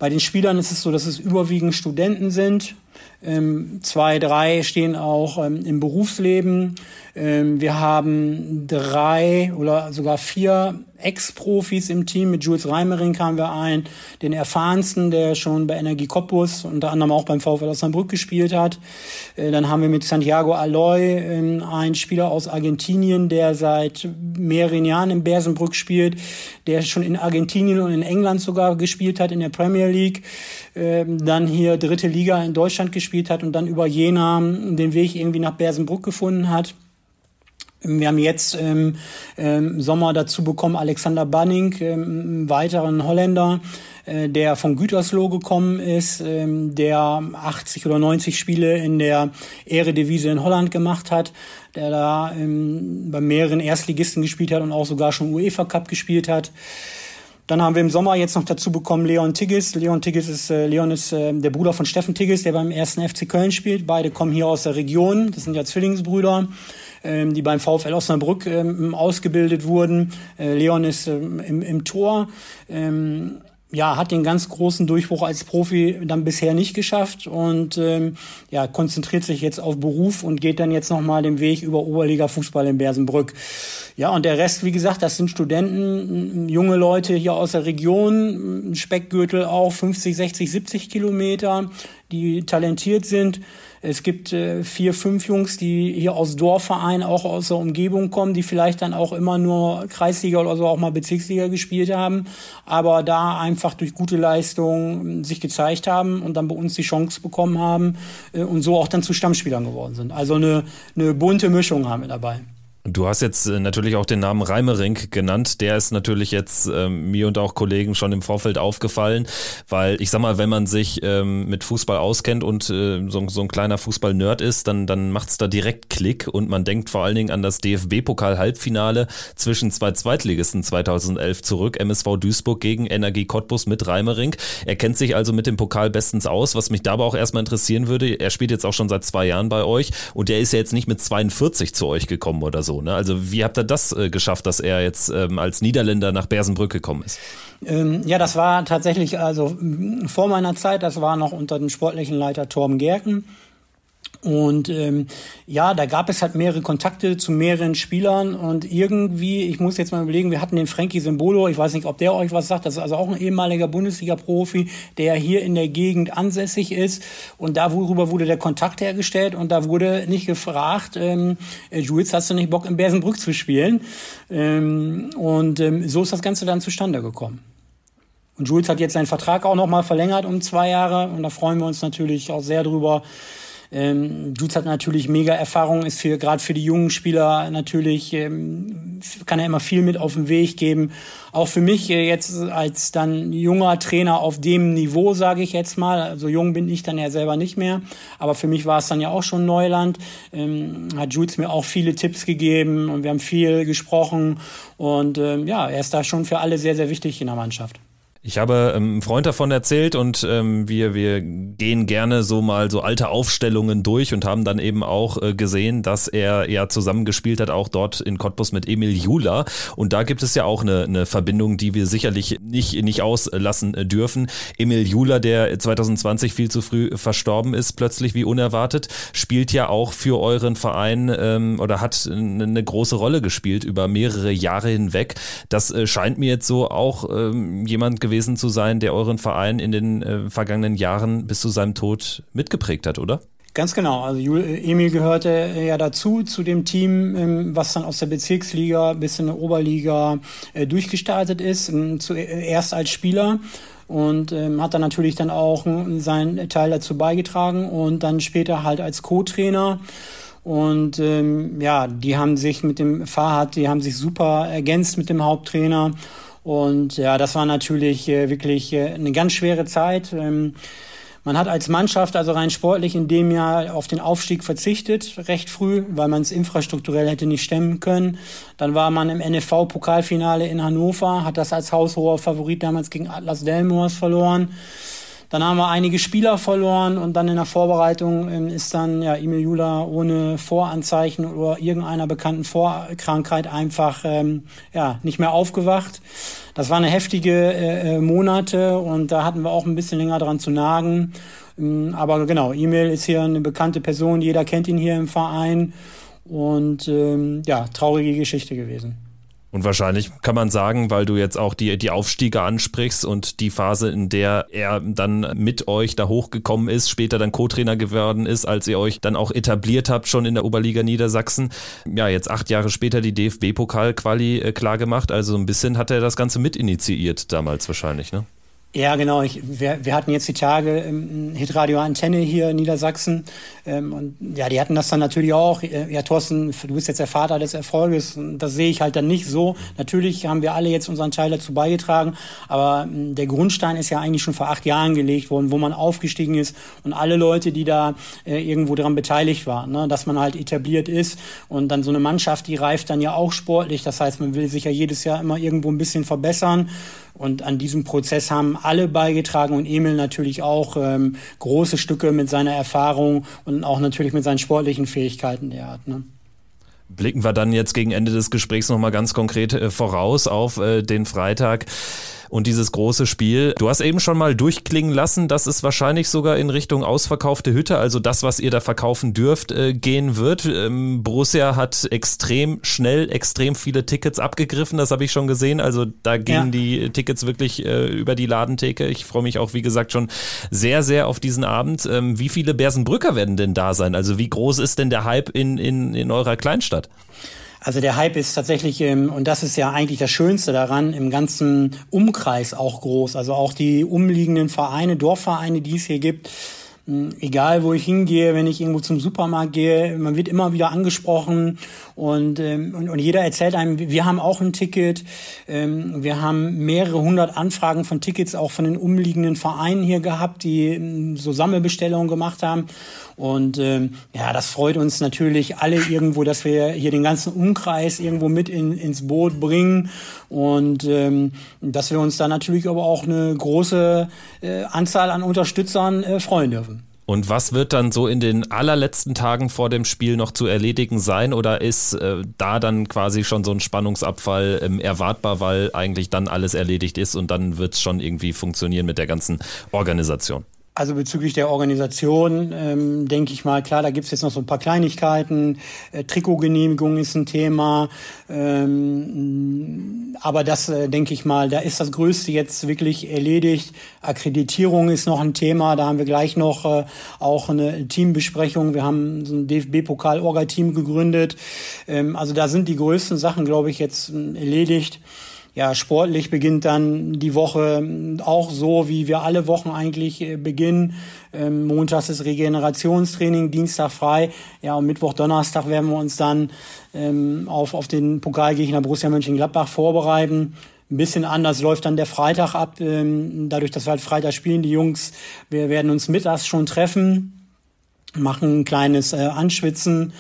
Bei den Spielern ist es so, dass es überwiegend Studenten sind. Ähm, zwei, drei stehen auch ähm, im Berufsleben. Ähm, wir haben drei oder sogar vier Ex-Profis im Team. Mit Jules Reimering kamen wir ein, den erfahrensten, der schon bei Energie Cottbus unter anderem auch beim VfL Osnabrück gespielt hat. Äh, dann haben wir mit Santiago Aloy äh, einen Spieler aus Argentinien, der seit mehreren Jahren in Bersenbrück spielt, der schon in Argentinien und in England sogar gespielt hat in der Premier League. Äh, dann hier dritte Liga in Deutschland gespielt hat und dann über Jena den Weg irgendwie nach Bersenbrück gefunden hat. Wir haben jetzt im ähm, Sommer dazu bekommen Alexander Banning, ähm, einen weiteren Holländer, äh, der von Gütersloh gekommen ist, ähm, der 80 oder 90 Spiele in der Eredivisie in Holland gemacht hat, der da ähm, bei mehreren Erstligisten gespielt hat und auch sogar schon UEFA Cup gespielt hat. Dann haben wir im Sommer jetzt noch dazu bekommen Leon Tigges. Leon Tigges ist, äh, Leon ist äh, der Bruder von Steffen Tigges, der beim ersten FC Köln spielt. Beide kommen hier aus der Region. Das sind ja Zwillingsbrüder ähm, die beim VfL Osnabrück ähm, ausgebildet wurden. Äh, Leon ist ähm, im, im Tor. Ähm, ja, hat den ganz großen Durchbruch als Profi dann bisher nicht geschafft und ähm, ja, konzentriert sich jetzt auf Beruf und geht dann jetzt nochmal den Weg über Oberliga Fußball in Bersenbrück. Ja, und der Rest, wie gesagt, das sind Studenten, junge Leute hier aus der Region, Speckgürtel auch 50, 60, 70 Kilometer, die talentiert sind. Es gibt äh, vier, fünf Jungs, die hier aus Dorfvereinen, auch aus der Umgebung kommen, die vielleicht dann auch immer nur Kreisliga oder so auch mal Bezirksliga gespielt haben, aber da einfach durch gute Leistung äh, sich gezeigt haben und dann bei uns die Chance bekommen haben äh, und so auch dann zu Stammspielern geworden sind. Also eine, eine bunte Mischung haben wir dabei. Du hast jetzt äh, natürlich auch den Namen Reimering genannt. Der ist natürlich jetzt ähm, mir und auch Kollegen schon im Vorfeld aufgefallen, weil ich sag mal, wenn man sich ähm, mit Fußball auskennt und äh, so, so, ein kleiner Fußball-Nerd ist, dann, dann macht's da direkt Klick und man denkt vor allen Dingen an das DFB-Pokal-Halbfinale zwischen zwei Zweitligisten 2011 zurück, MSV Duisburg gegen Energie Cottbus mit Reimering. Er kennt sich also mit dem Pokal bestens aus. Was mich da aber auch erstmal interessieren würde, er spielt jetzt auch schon seit zwei Jahren bei euch und der ist ja jetzt nicht mit 42 zu euch gekommen oder so so. Ne? Also wie habt ihr das äh, geschafft, dass er jetzt ähm, als Niederländer nach Bersenbrück gekommen ist? Ähm, ja, das war tatsächlich also vor meiner Zeit, das war noch unter dem sportlichen Leiter Torben Gerken. Und ähm, ja, da gab es halt mehrere Kontakte zu mehreren Spielern und irgendwie, ich muss jetzt mal überlegen, wir hatten den Frankie Symbolo, ich weiß nicht, ob der euch was sagt, das ist also auch ein ehemaliger Bundesliga-Profi, der hier in der Gegend ansässig ist und darüber wurde der Kontakt hergestellt und da wurde nicht gefragt, ähm, äh, Jules, hast du nicht Bock in Bersenbrück zu spielen? Ähm, und ähm, so ist das Ganze dann zustande gekommen. Und Jules hat jetzt seinen Vertrag auch nochmal verlängert um zwei Jahre und da freuen wir uns natürlich auch sehr drüber. Ähm, Jules hat natürlich mega Erfahrung, ist für gerade für die jungen Spieler natürlich, ähm, kann er immer viel mit auf den Weg geben. Auch für mich äh, jetzt als dann junger Trainer auf dem Niveau, sage ich jetzt mal, also jung bin ich dann ja selber nicht mehr, aber für mich war es dann ja auch schon Neuland, ähm, hat Jules mir auch viele Tipps gegeben und wir haben viel gesprochen und ähm, ja, er ist da schon für alle sehr, sehr wichtig in der Mannschaft. Ich habe ähm, einem Freund davon erzählt und ähm, wir, wir gehen gerne so mal so alte Aufstellungen durch und haben dann eben auch äh, gesehen, dass er ja zusammengespielt hat, auch dort in Cottbus mit Emil Jula. Und da gibt es ja auch eine, eine Verbindung, die wir sicherlich nicht, nicht auslassen äh, dürfen. Emil Jula, der 2020 viel zu früh verstorben ist, plötzlich wie unerwartet, spielt ja auch für euren Verein ähm, oder hat eine große Rolle gespielt über mehrere Jahre hinweg. Das äh, scheint mir jetzt so auch ähm, jemand gewesen gewesen zu sein, der euren Verein in den äh, vergangenen Jahren bis zu seinem Tod mitgeprägt hat, oder? Ganz genau. Also äh, Emil gehörte ja dazu, zu dem Team, ähm, was dann aus der Bezirksliga bis in der Oberliga äh, durchgestartet ist. Ähm, zuerst als Spieler und ähm, hat dann natürlich dann auch seinen Teil dazu beigetragen und dann später halt als Co-Trainer. Und ähm, ja, die haben sich mit dem Fahrrad, die haben sich super ergänzt mit dem Haupttrainer. Und ja, das war natürlich äh, wirklich äh, eine ganz schwere Zeit. Ähm, man hat als Mannschaft also rein sportlich in dem Jahr auf den Aufstieg verzichtet, recht früh, weil man es infrastrukturell hätte nicht stemmen können. Dann war man im NFV-Pokalfinale in Hannover, hat das als haushoher Favorit damals gegen Atlas Delmors verloren. Dann haben wir einige Spieler verloren und dann in der Vorbereitung ähm, ist dann ja Emil Jula ohne Voranzeichen oder irgendeiner bekannten Vorkrankheit einfach ähm, ja nicht mehr aufgewacht. Das waren heftige äh, äh, Monate und da hatten wir auch ein bisschen länger dran zu nagen. Ähm, aber genau, Emil ist hier eine bekannte Person, jeder kennt ihn hier im Verein und ähm, ja, traurige Geschichte gewesen. Und wahrscheinlich kann man sagen, weil du jetzt auch die, die Aufstiege ansprichst und die Phase, in der er dann mit euch da hochgekommen ist, später dann Co-Trainer geworden ist, als ihr euch dann auch etabliert habt, schon in der Oberliga Niedersachsen. Ja, jetzt acht Jahre später die DFB-Pokal-Quali äh, klar gemacht. Also ein bisschen hat er das Ganze mit initiiert damals wahrscheinlich, ne? Ja, genau. Ich, wir, wir hatten jetzt die Tage ähm, Hitradio Antenne hier in Niedersachsen. Ähm, und ja, die hatten das dann natürlich auch. Äh, ja, Thorsten, du bist jetzt der Vater des Erfolges. Das sehe ich halt dann nicht so. Natürlich haben wir alle jetzt unseren Teil dazu beigetragen. Aber ähm, der Grundstein ist ja eigentlich schon vor acht Jahren gelegt worden, wo man aufgestiegen ist und alle Leute, die da äh, irgendwo dran beteiligt waren, ne, dass man halt etabliert ist. Und dann so eine Mannschaft, die reift dann ja auch sportlich. Das heißt, man will sich ja jedes Jahr immer irgendwo ein bisschen verbessern. Und an diesem Prozess haben alle beigetragen und Emil natürlich auch ähm, große Stücke mit seiner Erfahrung und auch natürlich mit seinen sportlichen Fähigkeiten, die er hat. Ne? Blicken wir dann jetzt gegen Ende des Gesprächs nochmal ganz konkret äh, voraus auf äh, den Freitag und dieses große Spiel. Du hast eben schon mal durchklingen lassen, dass es wahrscheinlich sogar in Richtung ausverkaufte Hütte, also das, was ihr da verkaufen dürft, äh, gehen wird. Ähm, Borussia hat extrem schnell extrem viele Tickets abgegriffen, das habe ich schon gesehen. Also da gingen ja. die Tickets wirklich äh, über die Ladentheke. Ich freue mich auch, wie gesagt, schon sehr, sehr auf diesen Abend. Ähm, wie viele Bersenbrücker werden denn da sein? Also wie groß ist denn der Hype in, in, in eurer Kleinstadt? Also der Hype ist tatsächlich, und das ist ja eigentlich das Schönste daran, im ganzen Umkreis auch groß. Also auch die umliegenden Vereine, Dorfvereine, die es hier gibt, hm, egal wo ich hingehe, wenn ich irgendwo zum Supermarkt gehe, man wird immer wieder angesprochen. Und, ähm, und, und jeder erzählt einem, wir haben auch ein Ticket, ähm, wir haben mehrere hundert Anfragen von Tickets auch von den umliegenden Vereinen hier gehabt, die ähm, so Sammelbestellungen gemacht haben und ähm, ja, das freut uns natürlich alle irgendwo, dass wir hier den ganzen Umkreis irgendwo mit in, ins Boot bringen und ähm, dass wir uns da natürlich aber auch eine große äh, Anzahl an Unterstützern äh, freuen dürfen. Und was wird dann so in den allerletzten Tagen vor dem Spiel noch zu erledigen sein? Oder ist äh, da dann quasi schon so ein Spannungsabfall ähm, erwartbar, weil eigentlich dann alles erledigt ist und dann wird es schon irgendwie funktionieren mit der ganzen Organisation? Also bezüglich der Organisation ähm, denke ich mal, klar, da gibt's jetzt noch so ein paar Kleinigkeiten. Äh, Trikotgenehmigung ist ein Thema. Ähm, aber das äh, denke ich mal, da ist das Größte jetzt wirklich erledigt. Akkreditierung ist noch ein Thema. Da haben wir gleich noch äh, auch eine Teambesprechung. Wir haben so ein DFB-Pokal-Orga-Team gegründet. Ähm, also da sind die größten Sachen, glaube ich, jetzt äh, erledigt. Ja, sportlich beginnt dann die Woche auch so, wie wir alle Wochen eigentlich äh, beginnen. Ähm, montags ist Regenerationstraining, Dienstag frei. Ja, und Mittwoch, Donnerstag werden wir uns dann ähm, auf, auf den Pokalgegner Borussia Mönchengladbach vorbereiten. Ein bisschen anders läuft dann der Freitag ab. Ähm, dadurch, dass wir halt Freitag spielen, die Jungs, wir werden uns mittags schon treffen, machen ein kleines äh, Anschwitzen.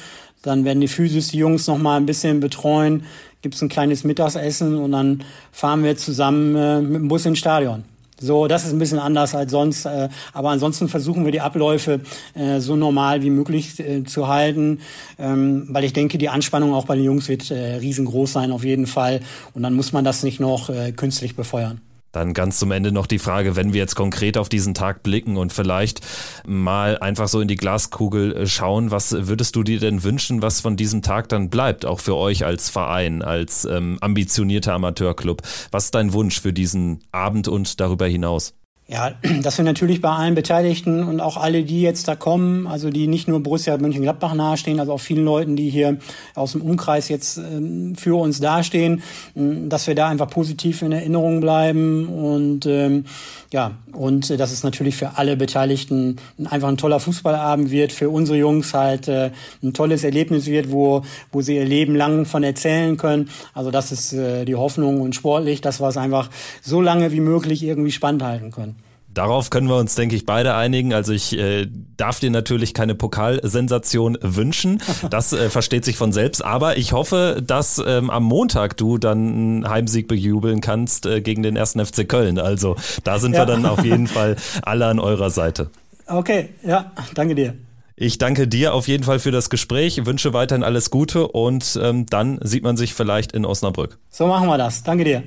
Dann werden die Physis die Jungs noch mal ein bisschen betreuen gibt es ein kleines Mittagessen und dann fahren wir zusammen äh, mit dem Bus ins Stadion. So, das ist ein bisschen anders als sonst, äh, aber ansonsten versuchen wir die Abläufe äh, so normal wie möglich äh, zu halten, ähm, weil ich denke, die Anspannung auch bei den Jungs wird äh, riesengroß sein auf jeden Fall und dann muss man das nicht noch äh, künstlich befeuern. Dann ganz zum Ende noch die Frage, wenn wir jetzt konkret auf diesen Tag blicken und vielleicht mal einfach so in die Glaskugel äh, schauen, was würdest du dir denn wünschen, was von diesem Tag dann bleibt, auch für euch als Verein, als ähm, ambitionierter Amateurclub? Was ist dein Wunsch für diesen Abend und darüber hinaus? Ja, (clears throat) dass wir natürlich bei allen Beteiligten und auch alle, die jetzt da kommen, also die nicht nur Borussia Mönchengladbach nahestehen, also auch vielen Leuten, die hier aus dem Umkreis jetzt ähm, für uns dastehen, dass wir da einfach positiv in Erinnerung bleiben und ähm, ja, und äh, dass es natürlich für alle Beteiligten einfach ein toller Fußballabend wird, für unsere Jungs halt äh, ein tolles Erlebnis wird, wo, wo sie ihr Leben lang von erzählen können. Also das ist äh, die Hoffnung und sportlich, dass wir es einfach so lange wie möglich irgendwie spannend halten können. Darauf können wir uns, denke ich, beide einigen. Also ich äh, darf dir natürlich keine Pokalsensation wünschen. Das äh, versteht sich von selbst. Aber ich hoffe, dass ähm, am Montag du dann einen Heimsieg bejubeln kannst äh, gegen den ersten FC Köln. Also da sind ja. wir dann auf jeden Fall alle an eurer Seite. Okay, ja, danke dir. Ich danke dir auf jeden Fall für das Gespräch, wünsche weiterhin alles Gute und ähm, dann sieht man sich vielleicht in Osnabrück. So machen wir das. Danke dir.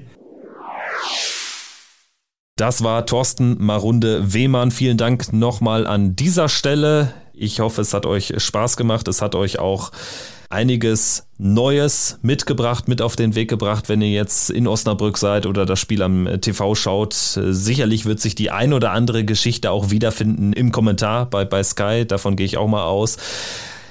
Das war Thorsten Marunde Wehmann. Vielen Dank nochmal an dieser Stelle. Ich hoffe, es hat euch Spaß gemacht. Es hat euch auch einiges Neues mitgebracht, mit auf den Weg gebracht, wenn ihr jetzt in Osnabrück seid oder das Spiel am TV schaut. Sicherlich wird sich die ein oder andere Geschichte auch wiederfinden im Kommentar bei, bei Sky. Davon gehe ich auch mal aus.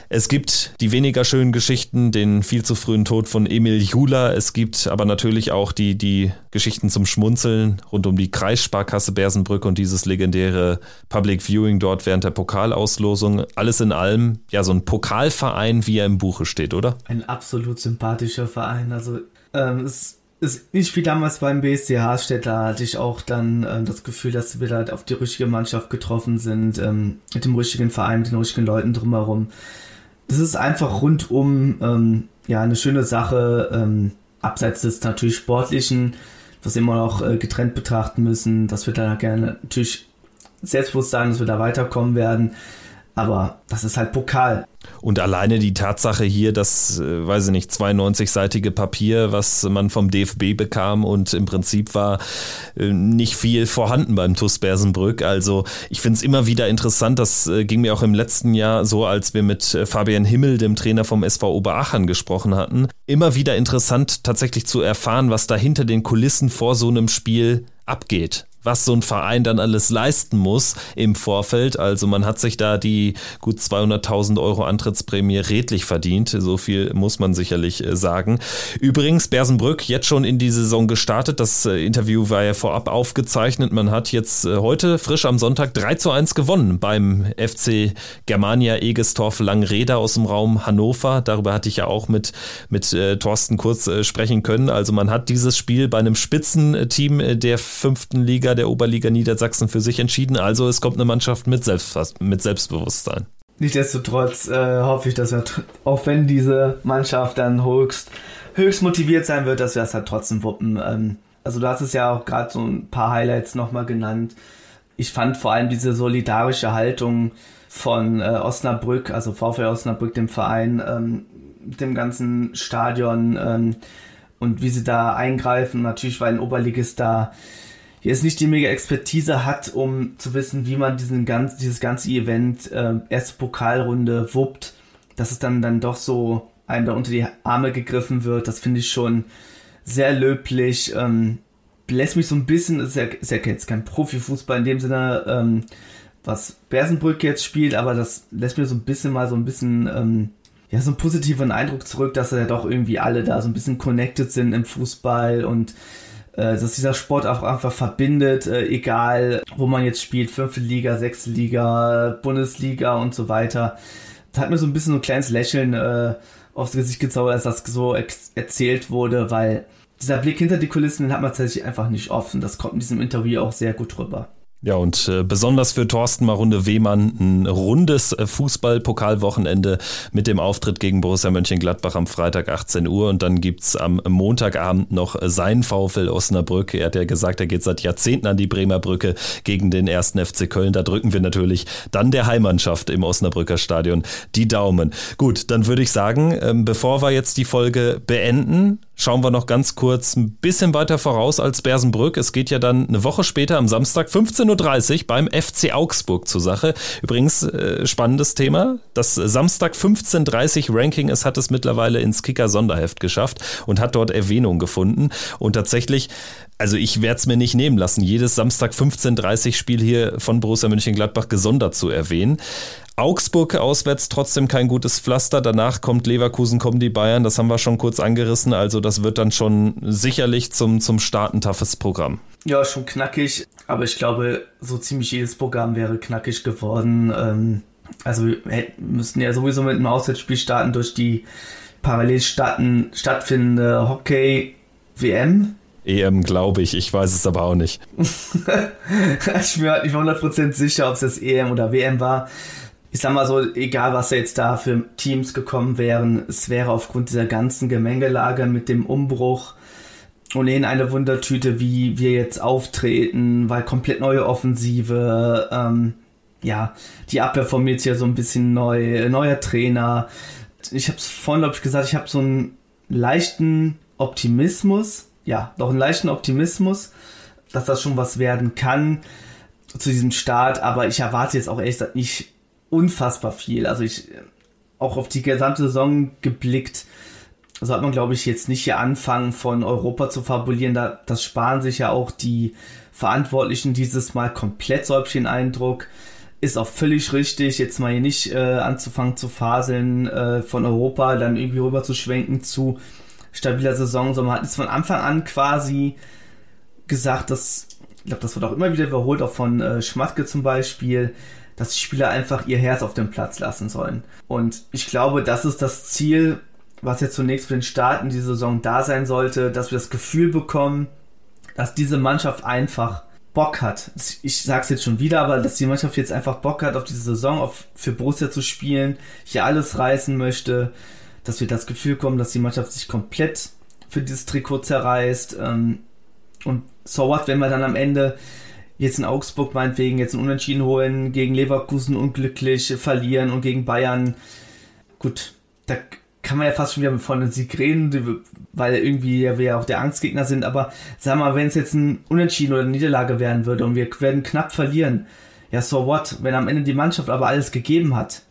Es gibt die weniger schönen Geschichten, den viel zu frühen Tod von Emil Jula. Es gibt aber natürlich auch die, die Geschichten zum Schmunzeln rund um die Kreissparkasse Bersenbrück und dieses legendäre Public Viewing dort während der Pokalauslosung. Alles in allem, ja, so ein Pokalverein, wie er im Buche steht, oder? Ein absolut sympathischer Verein. Also, ähm, es ist nicht wie damals beim BSC Haarstedt, da hatte ich auch dann äh, das Gefühl, dass wir da auf die richtige Mannschaft getroffen sind, ähm, mit dem richtigen Verein, mit den richtigen Leuten drumherum das ist einfach rundum ähm, ja eine schöne Sache, ähm, abseits des natürlich sportlichen, was immer noch äh, getrennt betrachten müssen, dass wir da gerne natürlich selbstbewusst sagen, dass wir da weiterkommen werden. Aber das ist halt Pokal. Und alleine die Tatsache hier, das, äh, weiß ich nicht, 92-seitige Papier, was man vom DFB bekam und im Prinzip war äh, nicht viel vorhanden beim TuS Bersenbrück. Also ich finde es immer wieder interessant, das äh, ging mir auch im letzten Jahr so, als wir mit Fabian Himmel, dem Trainer vom SV Oberachern, gesprochen hatten. Immer wieder interessant tatsächlich zu erfahren, was da hinter den Kulissen vor so einem Spiel abgeht was so ein Verein dann alles leisten muss im Vorfeld. Also man hat sich da die gut 200.000 Euro Antrittsprämie redlich verdient. So viel muss man sicherlich äh, sagen. Übrigens, Bersenbrück jetzt schon in die Saison gestartet. Das äh, Interview war ja vorab aufgezeichnet. Man hat jetzt äh, heute frisch am Sonntag 3 zu 1 gewonnen beim FC Germania Egestorf Langreda aus dem Raum Hannover. Darüber hatte ich ja auch mit, mit Thorsten kurz sprechen können. Also man hat dieses Spiel bei einem Spitzenteam der fünften Liga der Oberliga Niedersachsen für sich entschieden. Also es kommt eine Mannschaft mit, Selbst mit Selbstbewusstsein. Nichtsdestotrotz äh, hoffe ich, dass wir, auch wenn diese Mannschaft dann höchst, höchst motiviert sein wird, dass wir es halt trotzdem wuppen. Ähm, also du hast es ja auch gerade so ein paar Highlights nochmal genannt. Ich fand vor allem diese solidarische Haltung von äh, Osnabrück, also VfL Osnabrück, dem Verein, ähm, dem ganzen Stadion ähm, und wie sie da eingreifen. Natürlich, weil ein Oberligist da jetzt nicht die mega Expertise hat, um zu wissen, wie man diesen ganz, dieses ganze Event, äh, erste Pokalrunde wuppt, dass es dann, dann doch so einem da unter die Arme gegriffen wird, das finde ich schon sehr löblich. Ähm, lässt mich so ein bisschen, ist ja, ist ja jetzt kein Profifußball in dem Sinne, ähm, was Bersenbrück jetzt spielt, aber das lässt mir so ein bisschen mal so ein bisschen ähm, ja, so einen positiven Eindruck zurück, dass ja doch irgendwie alle da so ein bisschen connected sind im Fußball und dass dieser Sport auch einfach verbindet, äh, egal wo man jetzt spielt, fünfte Liga, sechste Liga, Bundesliga und so weiter. Das hat mir so ein bisschen so ein kleines Lächeln äh, aufs Gesicht gezaubert, als das so erzählt wurde, weil dieser Blick hinter die Kulissen, den hat man tatsächlich einfach nicht offen. Das kommt in diesem Interview auch sehr gut rüber. Ja, und äh, besonders für Thorsten Marunde Wehmann ein rundes äh, Fußball-Pokalwochenende mit dem Auftritt gegen Borussia Mönchengladbach am Freitag 18 Uhr. Und dann gibt's am Montagabend noch sein VfL Osnabrück. Er hat ja gesagt, er geht seit Jahrzehnten an die Bremer Brücke gegen den ersten FC Köln. Da drücken wir natürlich dann der Heimmannschaft im Osnabrücker Stadion die Daumen. Gut, dann würde ich sagen, ähm, bevor wir jetzt die Folge beenden, schauen wir noch ganz kurz ein bisschen weiter voraus als Bersenbrück. Es geht ja dann eine Woche später am Samstag 15.30 Uhr beim FC Augsburg zur Sache. Übrigens, äh, spannendes Thema. Das Samstag 15.30 Uhr Ranking, es hat es mittlerweile ins Kicker-Sonderheft geschafft und hat dort Erwähnung gefunden. Und tatsächlich also ich werde es mir nicht nehmen lassen, jedes Samstag 15.30 Spiel hier von Borussia Mönchengladbach gesondert zu erwähnen. Augsburg auswärts trotzdem kein gutes Pflaster. Danach kommt Leverkusen, kommen die Bayern. Das haben wir schon kurz angerissen. Also das wird dann schon sicherlich zum, zum Start ein toughes Programm. Ja, schon knackig. Aber ich glaube, so ziemlich jedes Programm wäre knackig geworden. Ähm, also wir müssten ja sowieso mit einem Auswärtsspiel starten durch die parallel stattfindende Hockey-WM. EM, glaube ich. Ich weiß es aber auch nicht. (laughs) ich bin halt nicht 100% sicher, ob es das EM oder WM war ich sag mal so, egal was jetzt da für Teams gekommen wären, es wäre aufgrund dieser ganzen Gemengelage mit dem Umbruch ohnehin eine Wundertüte, wie wir jetzt auftreten, weil komplett neue Offensive, ähm, ja, die Abwehr formiert sich ja so ein bisschen neu, neuer Trainer. Ich habe es vorhin, glaube ich, gesagt, ich habe so einen leichten Optimismus, ja, doch einen leichten Optimismus, dass das schon was werden kann zu diesem Start, aber ich erwarte jetzt auch ehrlich gesagt nicht unfassbar viel. Also ich, auch auf die gesamte Saison geblickt, sollte man, glaube ich, jetzt nicht hier anfangen, von Europa zu fabulieren. Da, das sparen sich ja auch die Verantwortlichen dieses Mal komplett, so habe ich den Eindruck. Ist auch völlig richtig, jetzt mal hier nicht äh, anzufangen zu faseln äh, von Europa, dann irgendwie rüber zu schwenken zu stabiler Saison, sondern man hat es von Anfang an quasi gesagt, dass, ich glaube, das wird auch immer wieder überholt, auch von äh, Schmatke zum Beispiel, dass die Spieler einfach ihr Herz auf dem Platz lassen sollen. Und ich glaube, das ist das Ziel, was jetzt zunächst für den Start in die Saison da sein sollte, dass wir das Gefühl bekommen, dass diese Mannschaft einfach Bock hat. Ich sag's jetzt schon wieder, aber dass die Mannschaft jetzt einfach Bock hat, auf diese Saison auf, für Borussia zu spielen, hier alles reißen möchte, dass wir das Gefühl kommen, dass die Mannschaft sich komplett für dieses Trikot zerreißt. Ähm, und so what, wenn wir dann am Ende jetzt in Augsburg meinetwegen jetzt ein Unentschieden holen, gegen Leverkusen unglücklich verlieren und gegen Bayern. Gut, da kann man ja fast schon wieder von einem Sieg reden, weil irgendwie ja wir auch der Angstgegner sind, aber sag mal, wenn es jetzt ein Unentschieden oder eine Niederlage werden würde und wir werden knapp verlieren, ja, so what? Wenn am Ende die Mannschaft aber alles gegeben hat,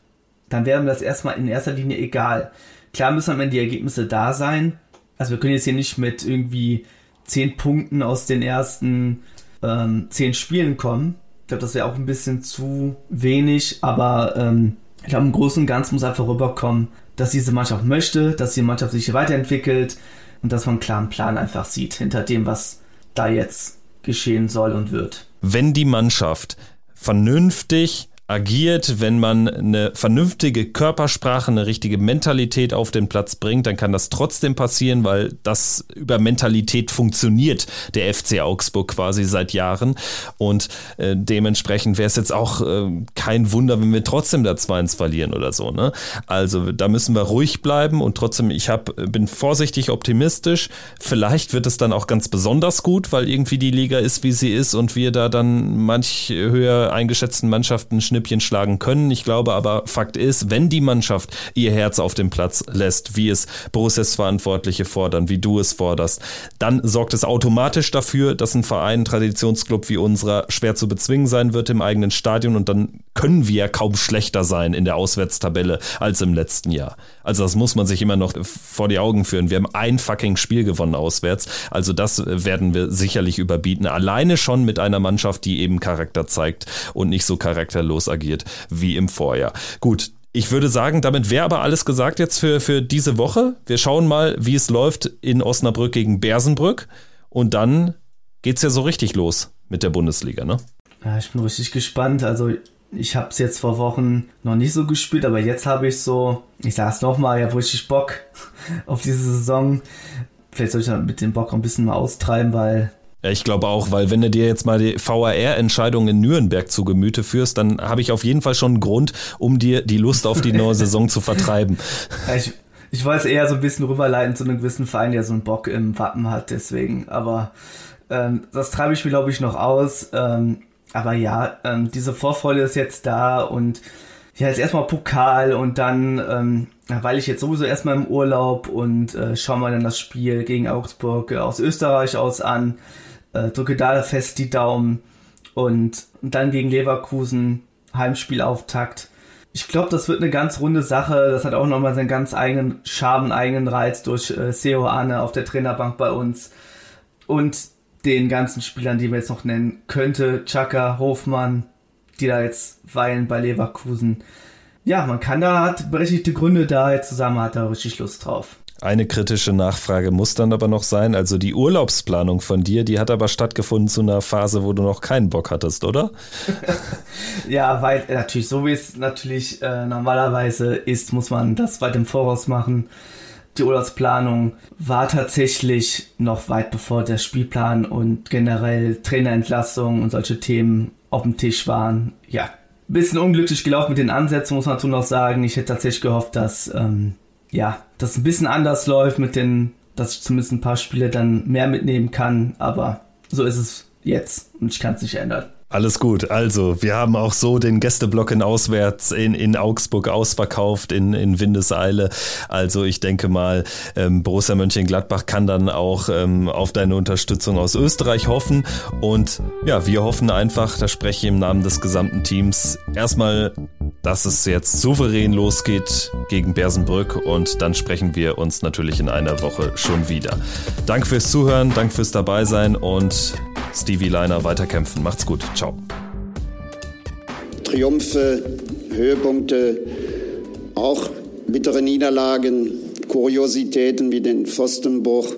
dann wäre mir das erstmal in erster Linie egal. Klar müssen am Ende die Ergebnisse da sein. Also wir können jetzt hier nicht mit irgendwie zehn Punkten aus den ersten ähm, zehn Spielen kommen. Ich glaube, das wäre auch ein bisschen zu wenig, aber ähm, ich glaube, im Großen und Ganzen muss einfach rüberkommen, dass diese Mannschaft möchte, dass die Mannschaft sich weiterentwickelt und dass man einen klaren Plan einfach sieht hinter dem, was da jetzt geschehen soll und wird. Wenn die Mannschaft vernünftig agiert, wenn man eine vernünftige Körpersprache, eine richtige Mentalität auf den Platz bringt, dann kann das trotzdem passieren, weil das über Mentalität funktioniert, der FC Augsburg quasi seit Jahren. Und äh, dementsprechend wäre es jetzt auch äh, kein Wunder, wenn wir trotzdem da 2-1 verlieren oder so. Ne? Also da müssen wir ruhig bleiben und trotzdem, ich hab, bin vorsichtig optimistisch. Vielleicht wird es dann auch ganz besonders gut, weil irgendwie die Liga ist, wie sie ist und wir da dann manch höher eingeschätzten Mannschaften Schnippchen schlagen können. Ich glaube aber, Fakt ist, wenn die Mannschaft ihr Herz auf den Platz lässt, wie es Borussias Verantwortliche fordern, wie du es forderst, dann sorgt es automatisch dafür, dass ein Verein, ein Traditionsclub wie unserer schwer zu bezwingen sein wird im eigenen Stadion und dann können wir kaum schlechter sein in der Auswärtstabelle als im letzten Jahr. Also das muss man sich immer noch vor die Augen führen. Wir haben ein fucking Spiel gewonnen auswärts. Also das werden wir sicherlich überbieten. Alleine schon mit einer Mannschaft, die eben Charakter zeigt und nicht so charakterlos agiert wie im Vorjahr. Gut, Ich würde sagen, damit wäre aber alles gesagt jetzt für, für diese Woche. Wir schauen mal, wie es läuft in Osnabrück gegen Bersenbrück. Und dann geht es ja so richtig los mit der Bundesliga, ne? Ja, ich bin richtig gespannt. Also ich habe es jetzt vor Wochen noch nicht so gespielt, aber jetzt habe ich so, ich sag's nochmal, ja, wo ich Bock (laughs) auf diese Saison. Vielleicht soll ich mit dem Bock ein bisschen mal austreiben, weil ja, ich glaube auch, weil wenn du dir jetzt mal die VAR-Entscheidung in Nürnberg zu Gemüte führst, dann habe ich auf jeden Fall schon einen Grund, um dir die Lust auf die neue Saison zu vertreiben. (laughs) Ich, ich wollte es eher so ein bisschen rüberleiten zu einem gewissen Verein, der so einen Bock im Wappen hat, deswegen. Aber ähm, das treibe ich mir, glaube ich, noch aus. Ähm, aber ja, ähm, diese Vorfreude ist jetzt da und ja, jetzt erstmal Pokal und dann, ähm, weil ich jetzt sowieso erstmal im Urlaub und äh, schaue mal dann das Spiel gegen Augsburg äh, aus Österreich aus an äh, drücke da fest die Daumen und, und dann gegen Leverkusen Heimspielauftakt. Ich glaube, das wird eine ganz runde Sache. Das hat auch nochmal seinen ganz eigenen Charme, eigenen Reiz durch äh, Seo Arne auf der Trainerbank bei uns und den ganzen Spielern, die wir jetzt noch nennen könnte. Chaka, Hofmann, die da jetzt weilen bei Leverkusen. Ja, man kann da, hat berechtigte Gründe da, jetzt zusammen hat da richtig Lust drauf. Eine kritische Nachfrage muss dann aber noch sein. Also die Urlaubsplanung von dir, die hat aber stattgefunden zu einer Phase, wo du noch keinen Bock hattest, oder? (laughs) ja, weil äh, natürlich, so wie es natürlich äh, normalerweise ist, muss man das weit im Voraus machen. Die Urlaubsplanung war tatsächlich noch weit bevor der Spielplan und generell Trainerentlassung und solche Themen auf dem Tisch waren. Ja, bisschen unglücklich gelaufen mit den Ansätzen, muss man dazu noch sagen. Ich hätte tatsächlich gehofft, dass ähm, ja, das ein bisschen anders läuft mit den, dass ich zumindest ein paar Spiele dann mehr mitnehmen kann, aber so ist es jetzt und ich kann es nicht ändern. Alles gut. Also, wir haben auch so den Gästeblock in Auswärts in, in Augsburg ausverkauft, in, in Windeseile. Also, ich denke mal, ähm, Borussia Mönchengladbach kann dann auch ähm, auf deine Unterstützung aus Österreich hoffen. Und ja, wir hoffen einfach, da spreche ich im Namen des gesamten Teams, erstmal, dass es jetzt souverän losgeht gegen Bersenbrück und dann sprechen wir uns natürlich in einer Woche schon wieder. Danke fürs Zuhören, danke fürs Dabeisein und Stevie Leiner weiterkämpfen. Macht's gut. Ciao. Triumphe, Höhepunkte, auch bittere Niederlagen, Kuriositäten wie den Pfostenbruch.